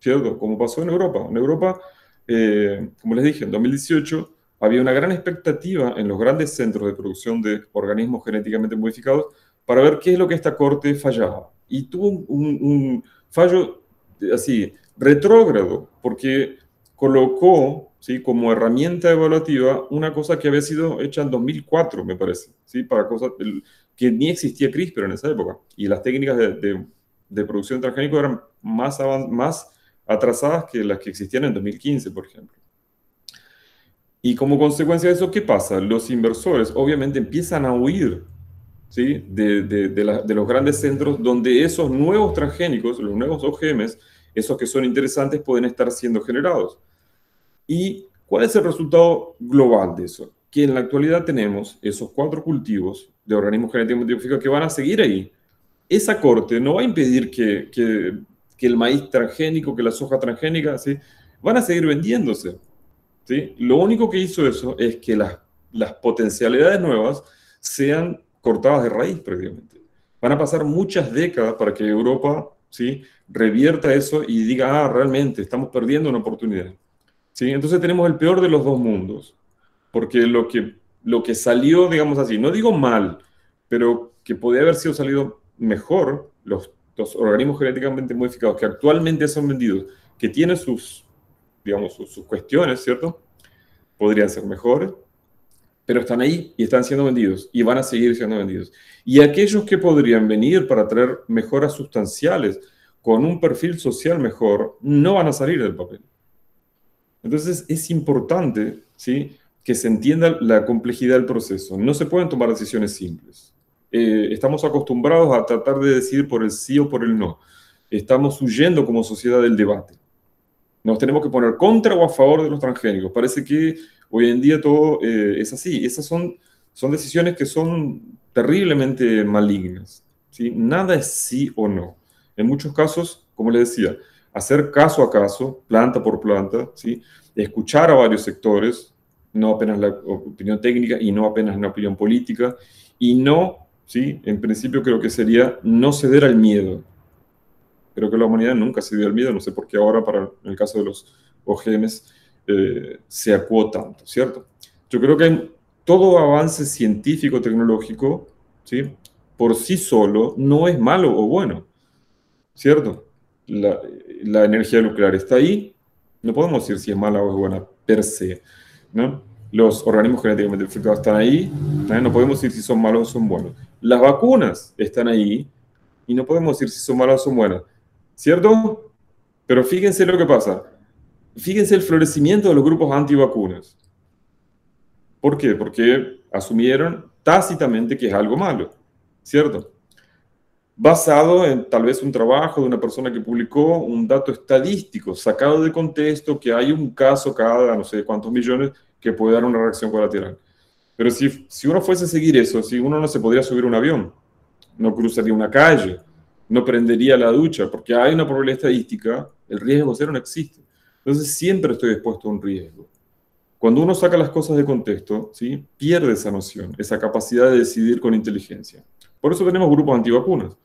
¿cierto? Como pasó en Europa. En Europa, eh, como les dije, en 2018 había una gran expectativa en los grandes centros de producción de organismos genéticamente modificados para ver qué es lo que esta corte fallaba. Y tuvo un, fallo así, retrógrado, porque colocó ¿sí? como herramienta evaluativa una cosa que había sido hecha en 2004, me parece, ¿sí? para cosas que ni existía CRISPR en esa época. Y las técnicas de, de, producción transgénico eran más, más atrasadas que las que existían en 2015, por ejemplo. Y como consecuencia de eso, ¿qué pasa? Los inversores obviamente empiezan a huir ¿sí? de, de, los grandes centros donde esos nuevos transgénicos, los nuevos OGMs, esos que son interesantes, pueden estar siendo generados. ¿Y cuál es el resultado global de eso? Que en la actualidad tenemos esos cuatro cultivos de organismos genéticamente modificados que van a seguir ahí. Esa corte no va a impedir que el maíz transgénico, que la soja transgénica, ¿sí? van a seguir vendiéndose. ¿sí? Lo único que hizo eso es que las, las potencialidades nuevas sean cortadas de raíz prácticamente. Van a pasar muchas décadas para que Europa ¿sí? revierta eso y diga, ah, realmente estamos perdiendo una oportunidad. ¿Sí? Entonces tenemos el peor de los dos mundos, porque lo que, lo que salió, digamos así, no digo mal, pero que podría haber sido salido mejor, los, los organismos genéticamente modificados que actualmente son vendidos, que tienen sus digamos, sus, cuestiones, ¿cierto? Podrían ser mejores, pero están ahí y están siendo vendidos y van a seguir siendo vendidos. Y aquellos que podrían venir para traer mejoras sustanciales con un perfil social mejor, no van a salir del papel. Entonces es importante ¿sí? que se entienda la complejidad del proceso. No se pueden tomar decisiones simples. Eh, estamos acostumbrados a tratar de decidir por el sí o por el no. Estamos huyendo como sociedad del debate nos tenemos que poner contra o a favor de los transgénicos. Parece que hoy en día todo eh, es así. Esas son, son decisiones que son terriblemente malignas. ¿sí? Nada es sí o no. En muchos casos, como les decía, hacer caso a caso, planta por planta, ¿sí? escuchar a varios sectores, no apenas la opinión técnica y no apenas la opinión política, y no, ¿sí? en principio creo que sería no ceder al miedo. Creo que la humanidad nunca se dio el miedo, no sé por qué ahora, para en el caso de los OGMs, eh, se acuó tanto, ¿cierto? Yo creo que todo avance científico, tecnológico, ¿sí? por sí solo, no es malo o bueno, ¿cierto? La energía nuclear está ahí, no podemos decir si es mala o es buena per se, ¿no? Los organismos genéticamente modificados están ahí, no podemos decir si son malos o son buenos. Las vacunas están ahí y no podemos decir si son malas o son buenas. ¿Cierto? Pero fíjense lo que pasa. Fíjense el florecimiento de los grupos antivacunas. ¿Por qué? Porque asumieron tácitamente que es algo malo, ¿cierto? Basado en tal vez un trabajo de una persona que publicó un dato estadístico sacado de contexto, que hay un caso cada no sé cuántos millones que puede dar una reacción colateral. Pero si, si uno fuese a seguir eso, si uno no se podría subir un avión, no cruzaría una calle, no prendería la ducha, porque hay una probabilidad estadística, el riesgo cero no existe. Entonces siempre estoy expuesto a un riesgo. Cuando uno saca las cosas de contexto, ¿sí? pierde esa noción, esa capacidad de decidir con inteligencia. Por eso tenemos grupos antivacunas,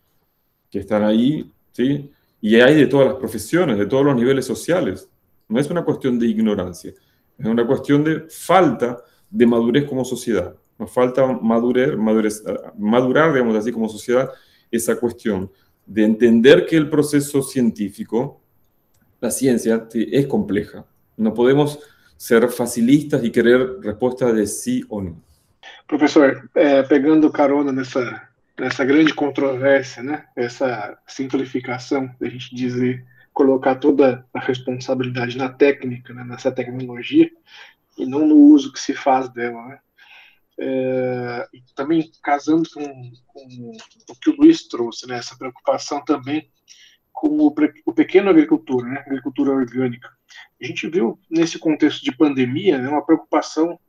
que están ahí, ¿sí? y hay de todas las profesiones, de todos los niveles sociales. No es una cuestión de ignorancia, es una cuestión de falta de madurez como sociedad. Nos falta madurar, madurar digamos así, como sociedad esa cuestión de entender que el proceso científico, la ciencia, es compleja. No podemos ser facilistas y querer respuestas de sí o no. Professor, é, pegando carona nessa, nessa grande controvérsia, né, essa simplificação da gente dizer, colocar toda a responsabilidade na técnica, né, nessa tecnologia, e não no uso que se faz dela, né? É, também casando com, com, o que o Luiz trouxe, né, essa preocupação também com o, o pequeno agricultor, né, agricultura orgânica. A gente viu nesse contexto de pandemia né, uma preocupação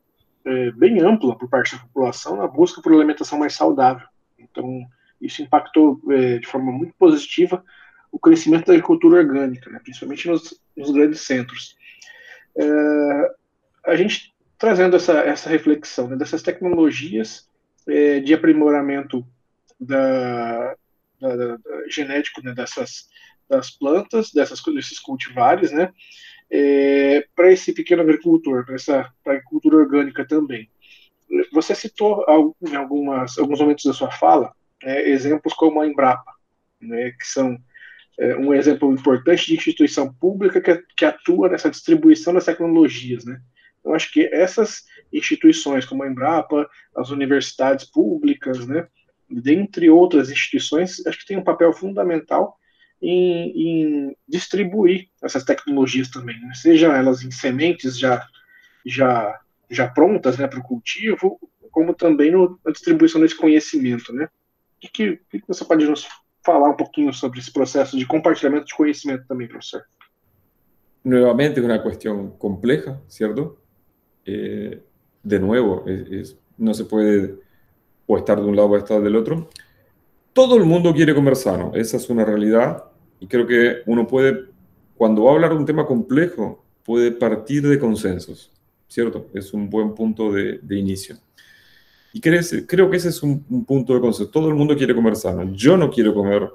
é, bem ampla por parte da população na busca por alimentação mais saudável. Então, isso impactou é, de forma muito positiva o crescimento da agricultura orgânica, né, principalmente nos, nos grandes centros. É, a gente trazendo essa, essa reflexão né, dessas tecnologias é, de aprimoramento da, da, da, da, genético né, dessas das plantas, dessas, desses cultivares, né, é, para esse pequeno agricultor, para pra agricultura orgânica também. Você citou em algumas, alguns momentos da sua fala é, exemplos como a Embrapa, né, que são é, um exemplo importante de instituição pública que, que atua nessa distribuição das tecnologias. Né? Eu acho que essas instituições, como a Embrapa, as universidades públicas, né, dentre outras instituições, acho que tem um papel fundamental em, em distribuir essas tecnologias também, né? sejam elas em sementes já, já, já prontas né, para o cultivo, como também no, na distribuição desse conhecimento. Né? O que, que você pode nos falar um pouquinho sobre esse processo de compartilhamento de conhecimento também, professor? Nuevamente una cuestión compleja, ¿cierto? Eh, de nuevo, es, es, no se puede o estar de un lado o estar del otro. Todo mundo quiere comer sano, esa es una realidad y creo que uno puede, cuando va a hablar de un tema complejo, puede partir de consensos, ¿cierto? Es un buen punto de, de inicio. Y creo, creo, que ese es un, un, punto de consenso. Todo el mundo quiere comer sano. Yo no quiero comer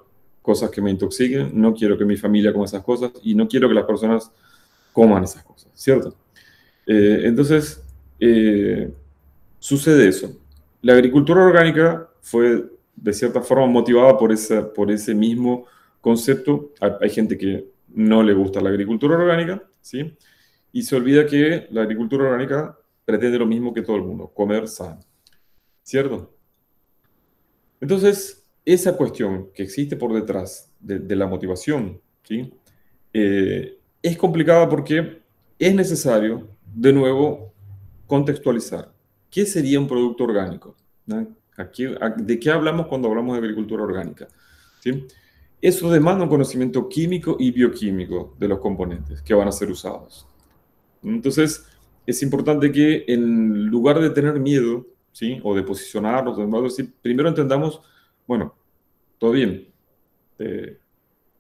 cosas que me intoxiquen, no quiero que mi familia coma esas cosas y no quiero que las personas coman esas cosas, ¿cierto? Eh, entonces, eh, sucede eso. La agricultura orgánica fue de cierta forma motivada por, esa, por ese mismo concepto. Hay, hay, gente que no le gusta la agricultura orgánica, ¿sí? Y se olvida que la agricultura orgánica pretende lo mismo que todo el mundo, comer sano, ¿cierto? Entonces, esa cuestión que existe por detrás de, la motivación, ¿sí? Eh, es complicada porque es necesario, de nuevo, contextualizar. ¿Qué sería un producto orgánico? Aquí, ¿De qué hablamos cuando hablamos de agricultura orgánica? ¿Sí? Eso demanda un conocimiento químico y bioquímico de los componentes que van a ser usados. Entonces, es importante que en lugar de tener miedo, ¿sí? o de posicionarnos, de primero entendamos, bueno, todo bien, eh,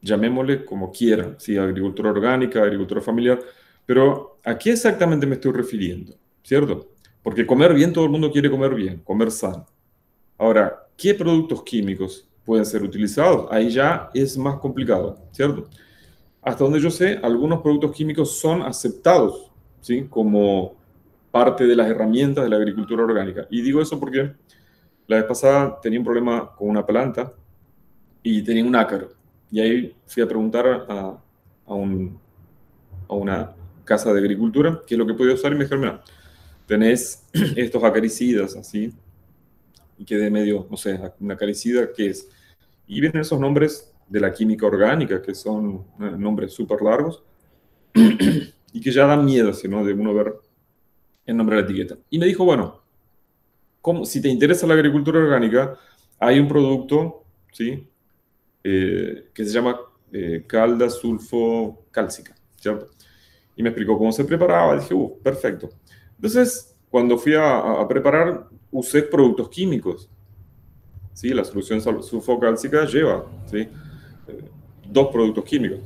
llamémosle como quieran, ¿sí? agricultura orgánica, agricultura familiar, pero ¿a qué exactamente me estoy refiriendo? ¿Cierto? Porque comer bien, todo el mundo quiere comer bien, comer sano. Ahora, ¿qué productos químicos pueden ser utilizados? Ahí ya es más complicado, ¿cierto? Hasta donde yo sé, algunos productos químicos son aceptados, ¿sí? Como parte de las herramientas de la agricultura orgánica. Y digo eso porque la vez pasada tenía un problema con una planta y tenía un ácaro. Y ahí fui a preguntar a, a, un, a una casa de agricultura qué es lo que podía usar y me dijeron, mira, tenés estos acaricidas así, y quede medio, no sé, una acaricida, ¿qué es? Y vienen esos nombres de la química orgánica, que son nombres súper largos, y que ya dan miedo, ¿no? De uno ver el nombre de la etiqueta. Y me dijo, bueno, como, si te interesa la agricultura orgánica, hay un producto, ¿sí? Eh, que se llama eh, calda sulfocálcica, ¿cierto? Y me explicó cómo se preparaba, dije, uh, perfecto. Entonces, cuando fui a, a preparar, usé productos químicos. ¿sí? La solución sulfocálcica lleva ¿sí? dos productos químicos.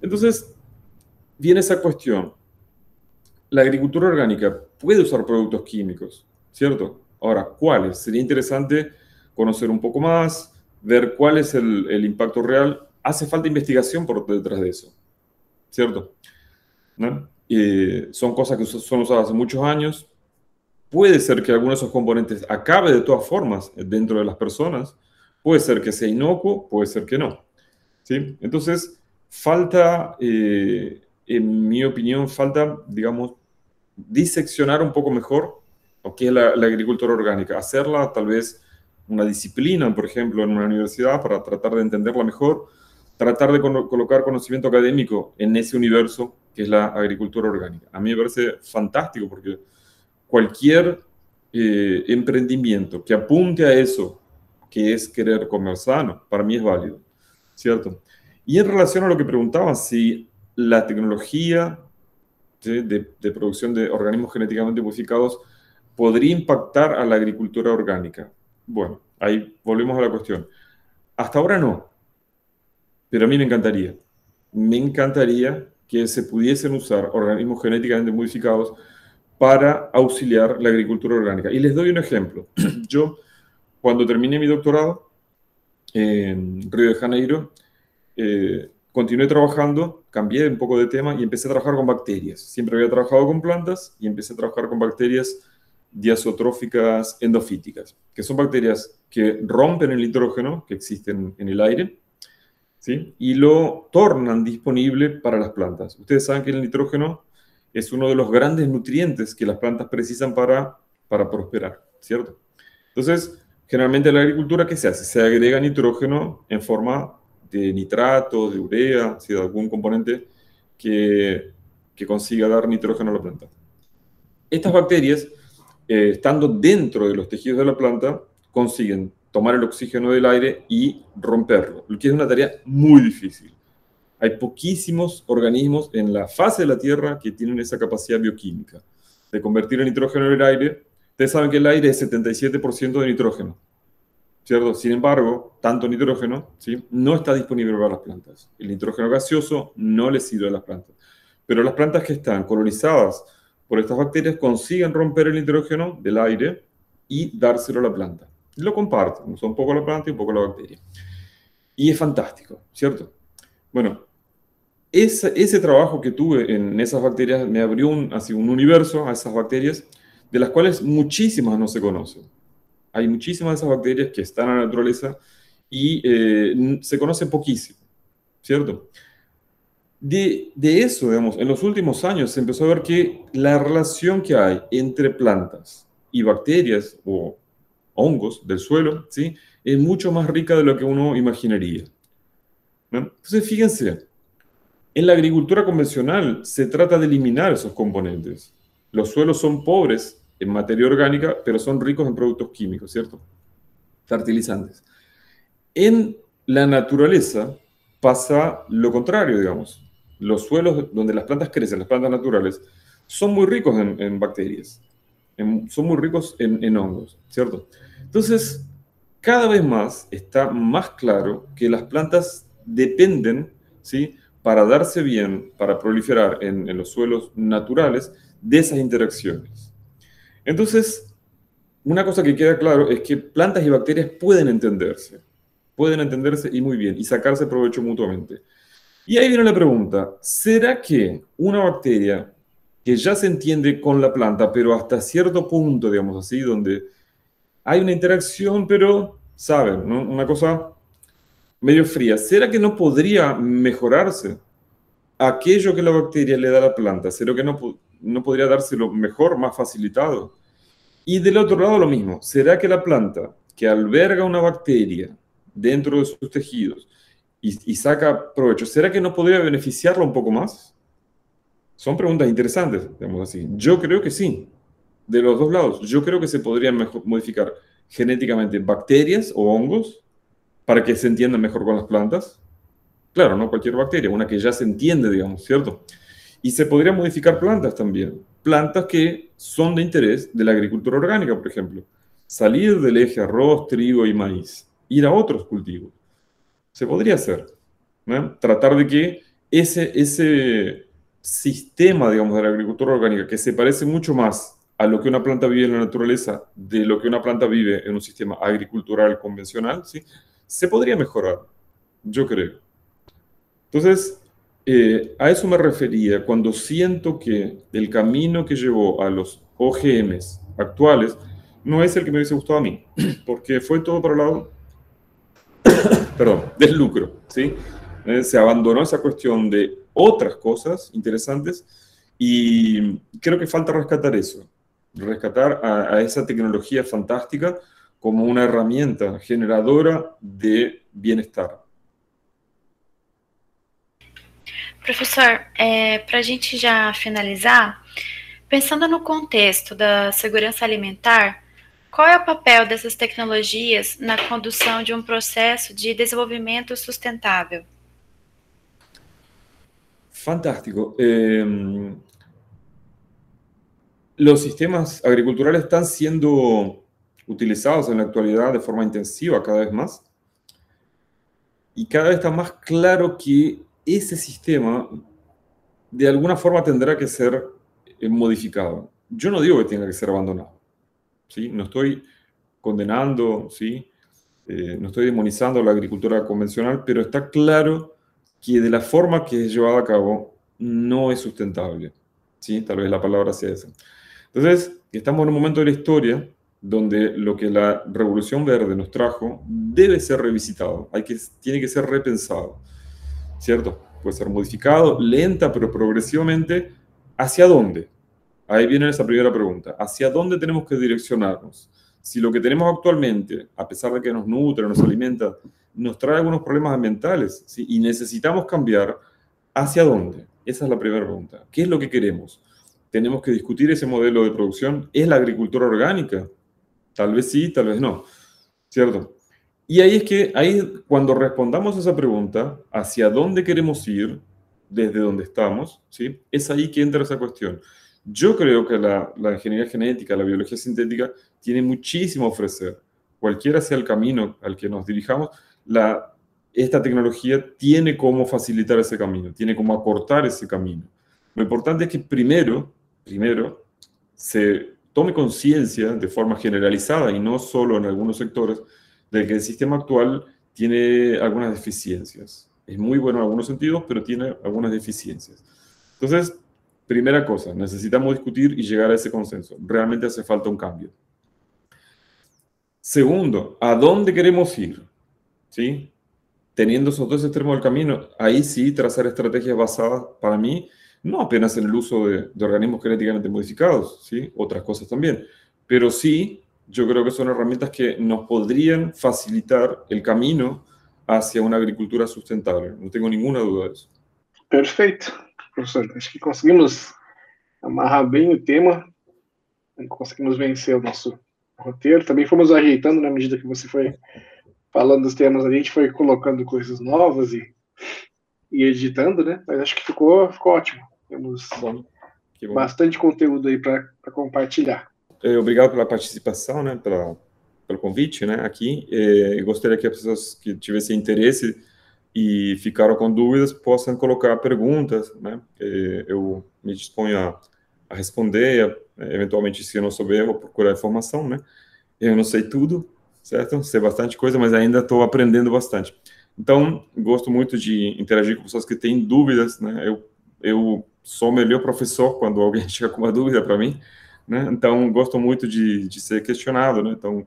Entonces, viene esa cuestión. La agricultura orgánica puede usar productos químicos, ¿cierto? Ahora, ¿cuáles? Sería interesante conocer un poco más, ver cuál es el, impacto real. Hace falta investigación por detrás de eso, ¿cierto? ¿No? Son cosas que son usadas hace muchos años. Puede ser que alguno de esos componentes acabe de todas formas dentro de las personas. Puede ser que sea inocuo, puede ser que no. ¿sí? Entonces, falta, eh, en mi opinión, falta, digamos, diseccionar un poco mejor lo que es la, la agricultura orgánica. Hacerla tal vez una disciplina, por ejemplo, en una universidad para tratar de entenderla mejor, tratar de colocar conocimiento académico en ese universo que es la agricultura orgánica. A mí me parece fantástico porque cualquier eh, emprendimiento que apunte a eso, que es querer comer sano, para mí es válido, ¿cierto? Y en relación a lo que preguntaban, si la tecnología de producción de organismos genéticamente modificados podría impactar a la agricultura orgánica. Bueno, ahí volvemos a la cuestión. Hasta ahora no, pero a mí me encantaría. Me encantaría que se pudiesen usar organismos genéticamente modificados para auxiliar la agricultura orgánica. Y les doy un ejemplo. Yo, cuando terminé mi doctorado, en Río de Janeiro, eh, continué trabajando, cambié un poco de tema y empecé a trabajar con bacterias. Siempre había trabajado con plantas y empecé a trabajar con bacterias diazotróficas endofíticas, que son bacterias que rompen el nitrógeno que existe en el aire ¿sí? y lo tornan disponible para las plantas. Ustedes saben que el nitrógeno es uno de los grandes nutrientes que las plantas precisan para, para prosperar, ¿cierto? Entonces, generalmente en la agricultura, ¿qué se hace? Se agrega nitrógeno en forma de nitrato, de urea, de algún componente que, que consiga dar nitrógeno a la planta. Estas bacterias, eh, estando dentro de los tejidos de la planta, consiguen tomar el oxígeno del aire y romperlo, lo que es una tarea muy difícil. Hay poquísimos organismos en la fase de la Tierra que tienen esa capacidad bioquímica de convertir el nitrógeno en el aire. Ustedes saben que el aire es 77% de nitrógeno, ¿cierto? Sin embargo, tanto nitrógeno ¿sí? no está disponible para las plantas. El nitrógeno gaseoso no le sirve a las plantas. Pero las plantas que están colonizadas por estas bacterias consiguen romper el nitrógeno del aire y dárselo a la planta. Lo comparten, un poco la planta y un poco la bacteria. Y es fantástico, ¿cierto? Bueno, ese, trabajo que tuve en esas bacterias me abrió así, un universo a esas bacterias de las cuales muchísimas no se conocen. Hay muchísimas de esas bacterias que están en la naturaleza y eh, se conocen poquísimo, ¿cierto? De, eso, digamos, en los últimos años se empezó a ver que la relación que hay entre plantas y bacterias o hongos del suelo, ¿sí? es mucho más rica de lo que uno imaginaría. Entonces, fíjense, en la agricultura convencional se trata de eliminar esos componentes. Los suelos son pobres en materia orgánica, pero son ricos en productos químicos, ¿cierto? Fertilizantes. En la naturaleza pasa lo contrario, digamos. Los suelos donde las plantas crecen, las plantas naturales, son muy ricos en, bacterias, son muy ricos en, en hongos, ¿cierto? Entonces, cada vez más está más claro que las plantas dependen, ¿sí? para darse bien, para proliferar en, los suelos naturales, de esas interacciones. Entonces, una cosa que queda claro es que plantas y bacterias pueden entenderse, pueden entenderse y muy bien, y sacarse provecho mutuamente. Y ahí viene la pregunta, ¿será que una bacteria que ya se entiende con la planta, pero hasta cierto punto, digamos así, donde hay una interacción, pero, ¿saben? Una cosa medio fría. ¿Será que no podría mejorarse aquello que la bacteria le da a la planta? ¿Será que no, no podría dárselo mejor, más facilitado? Y del otro lado lo mismo. ¿Será que la planta que alberga una bacteria dentro de sus tejidos y, saca provecho, ¿será que no podría beneficiarla un poco más? Son preguntas interesantes, digamos así. Yo creo que sí, de los dos lados. Yo creo que se podrían modificar genéticamente bacterias o hongos para que se entiendan mejor con las plantas. Claro, no cualquier bacteria, una que ya se entiende, digamos, ¿cierto? Y se podrían modificar plantas también, plantas que son de interés de la agricultura orgánica, por ejemplo. Salir del eje arroz, trigo y maíz, ir a otros cultivos. Se podría hacer. Tratar de que ese, ese sistema, digamos, de la agricultura orgánica, que se parece mucho más a lo que una planta vive en la naturaleza de lo que una planta vive en un sistema agricultural convencional, ¿sí? se podría mejorar, yo creo. Entonces, eh, a eso me refería cuando siento que el camino que llevó a los OGMs actuales no es el que me hubiese gustado a mí, porque fue todo para el lado, perdón, del lucro, ¿sí? Eh, se abandonó esa cuestión de otras cosas interesantes y creo que falta rescatar eso, rescatar a esa tecnología fantástica como una herramienta generadora de bienestar. Professor, é, para a gente já finalizar, pensando no contexto da segurança alimentar, qual é o papel dessas tecnologias na condução de um processo de desenvolvimento sustentável? Fantástico. Eh, sistemas agriculturales están siendo utilizados en la actualidad de forma intensiva cada vez más. Y cada vez está más claro que ese sistema de alguna forma tendrá que ser eh, modificado. Yo no digo que tenga que ser abandonado. ¿sí? No estoy condenando ¿sí? eh, no estoy demonizando la agricultura convencional, pero está claro que de la forma que es llevada a cabo no es sustentable. ¿sí? Tal vez la palabra sea esa. Entonces, estamos en un momento de la historia donde lo que la revolución verde nos trajo debe ser revisitado, hay que, tiene que ser repensado, ¿cierto? Puede ser modificado lenta pero progresivamente. ¿Hacia dónde? Ahí viene esa primera pregunta. ¿Hacia dónde tenemos que direccionarnos? si lo que tenemos actualmente, a pesar de que nos nutre, nos alimenta, nos trae algunos problemas ambientales y necesitamos cambiar, ¿hacia dónde? Esa es la primera pregunta. ¿Qué es lo que queremos? Tenemos que discutir ese modelo de producción. ¿Es la agricultura orgánica? Tal vez sí, tal vez no. ¿Cierto? Y ahí es que, ahí cuando respondamos a esa pregunta, ¿hacia dónde queremos ir desde donde estamos? ¿sí? Es ahí que entra esa cuestión. Yo creo que la, ingeniería genética, la biología sintética, tiene muchísimo a ofrecer. Cualquiera sea el camino al que nos dirijamos, la, esta tecnología tiene cómo facilitar ese camino, tiene cómo acortar ese camino. Lo importante es que primero, primero, se tome conciencia de forma generalizada y no solo en algunos sectores, de que el sistema actual tiene algunas deficiencias. Es muy bueno en algunos sentidos, pero tiene algunas deficiencias. Entonces, Primera cosa, necesitamos discutir y llegar a ese consenso. Realmente hace falta un cambio. Segundo, ¿a dónde queremos ir? ¿Sí? Teniendo esos dos extremos del camino, ahí sí trazar estrategias basadas, para mí, no apenas en el uso de, organismos genéticamente modificados, ¿sí? otras cosas también, pero sí, yo creo que son herramientas que nos podrían facilitar el camino hacia una agricultura sustentable. No tengo ninguna duda de eso. Perfecto. professor. Acho que conseguimos amarrar bem o tema, conseguimos vencer o nosso roteiro. Também fomos ajeitando na medida que você foi falando dos temas, a gente foi colocando coisas novas e, e editando, né? Mas acho que ficou, ficou ótimo. Temos bom, bom. bastante conteúdo aí para compartilhar. É, obrigado pela participação, né? Pela, pelo convite, né? Aqui. É, gostaria que as pessoas que tivessem interesse e ficaram com dúvidas, possam colocar perguntas, né? Eu me disponho a, a responder, eventualmente, se eu não souber, eu vou procurar informação, né? Eu não sei tudo, certo? Sei bastante coisa, mas ainda estou aprendendo bastante. Então, gosto muito de interagir com pessoas que têm dúvidas, né? Eu, eu sou o melhor professor quando alguém chega com uma dúvida para mim, né? Então, gosto muito de, de ser questionado, né? Então,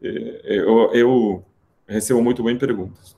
eu, eu recebo muito bem perguntas.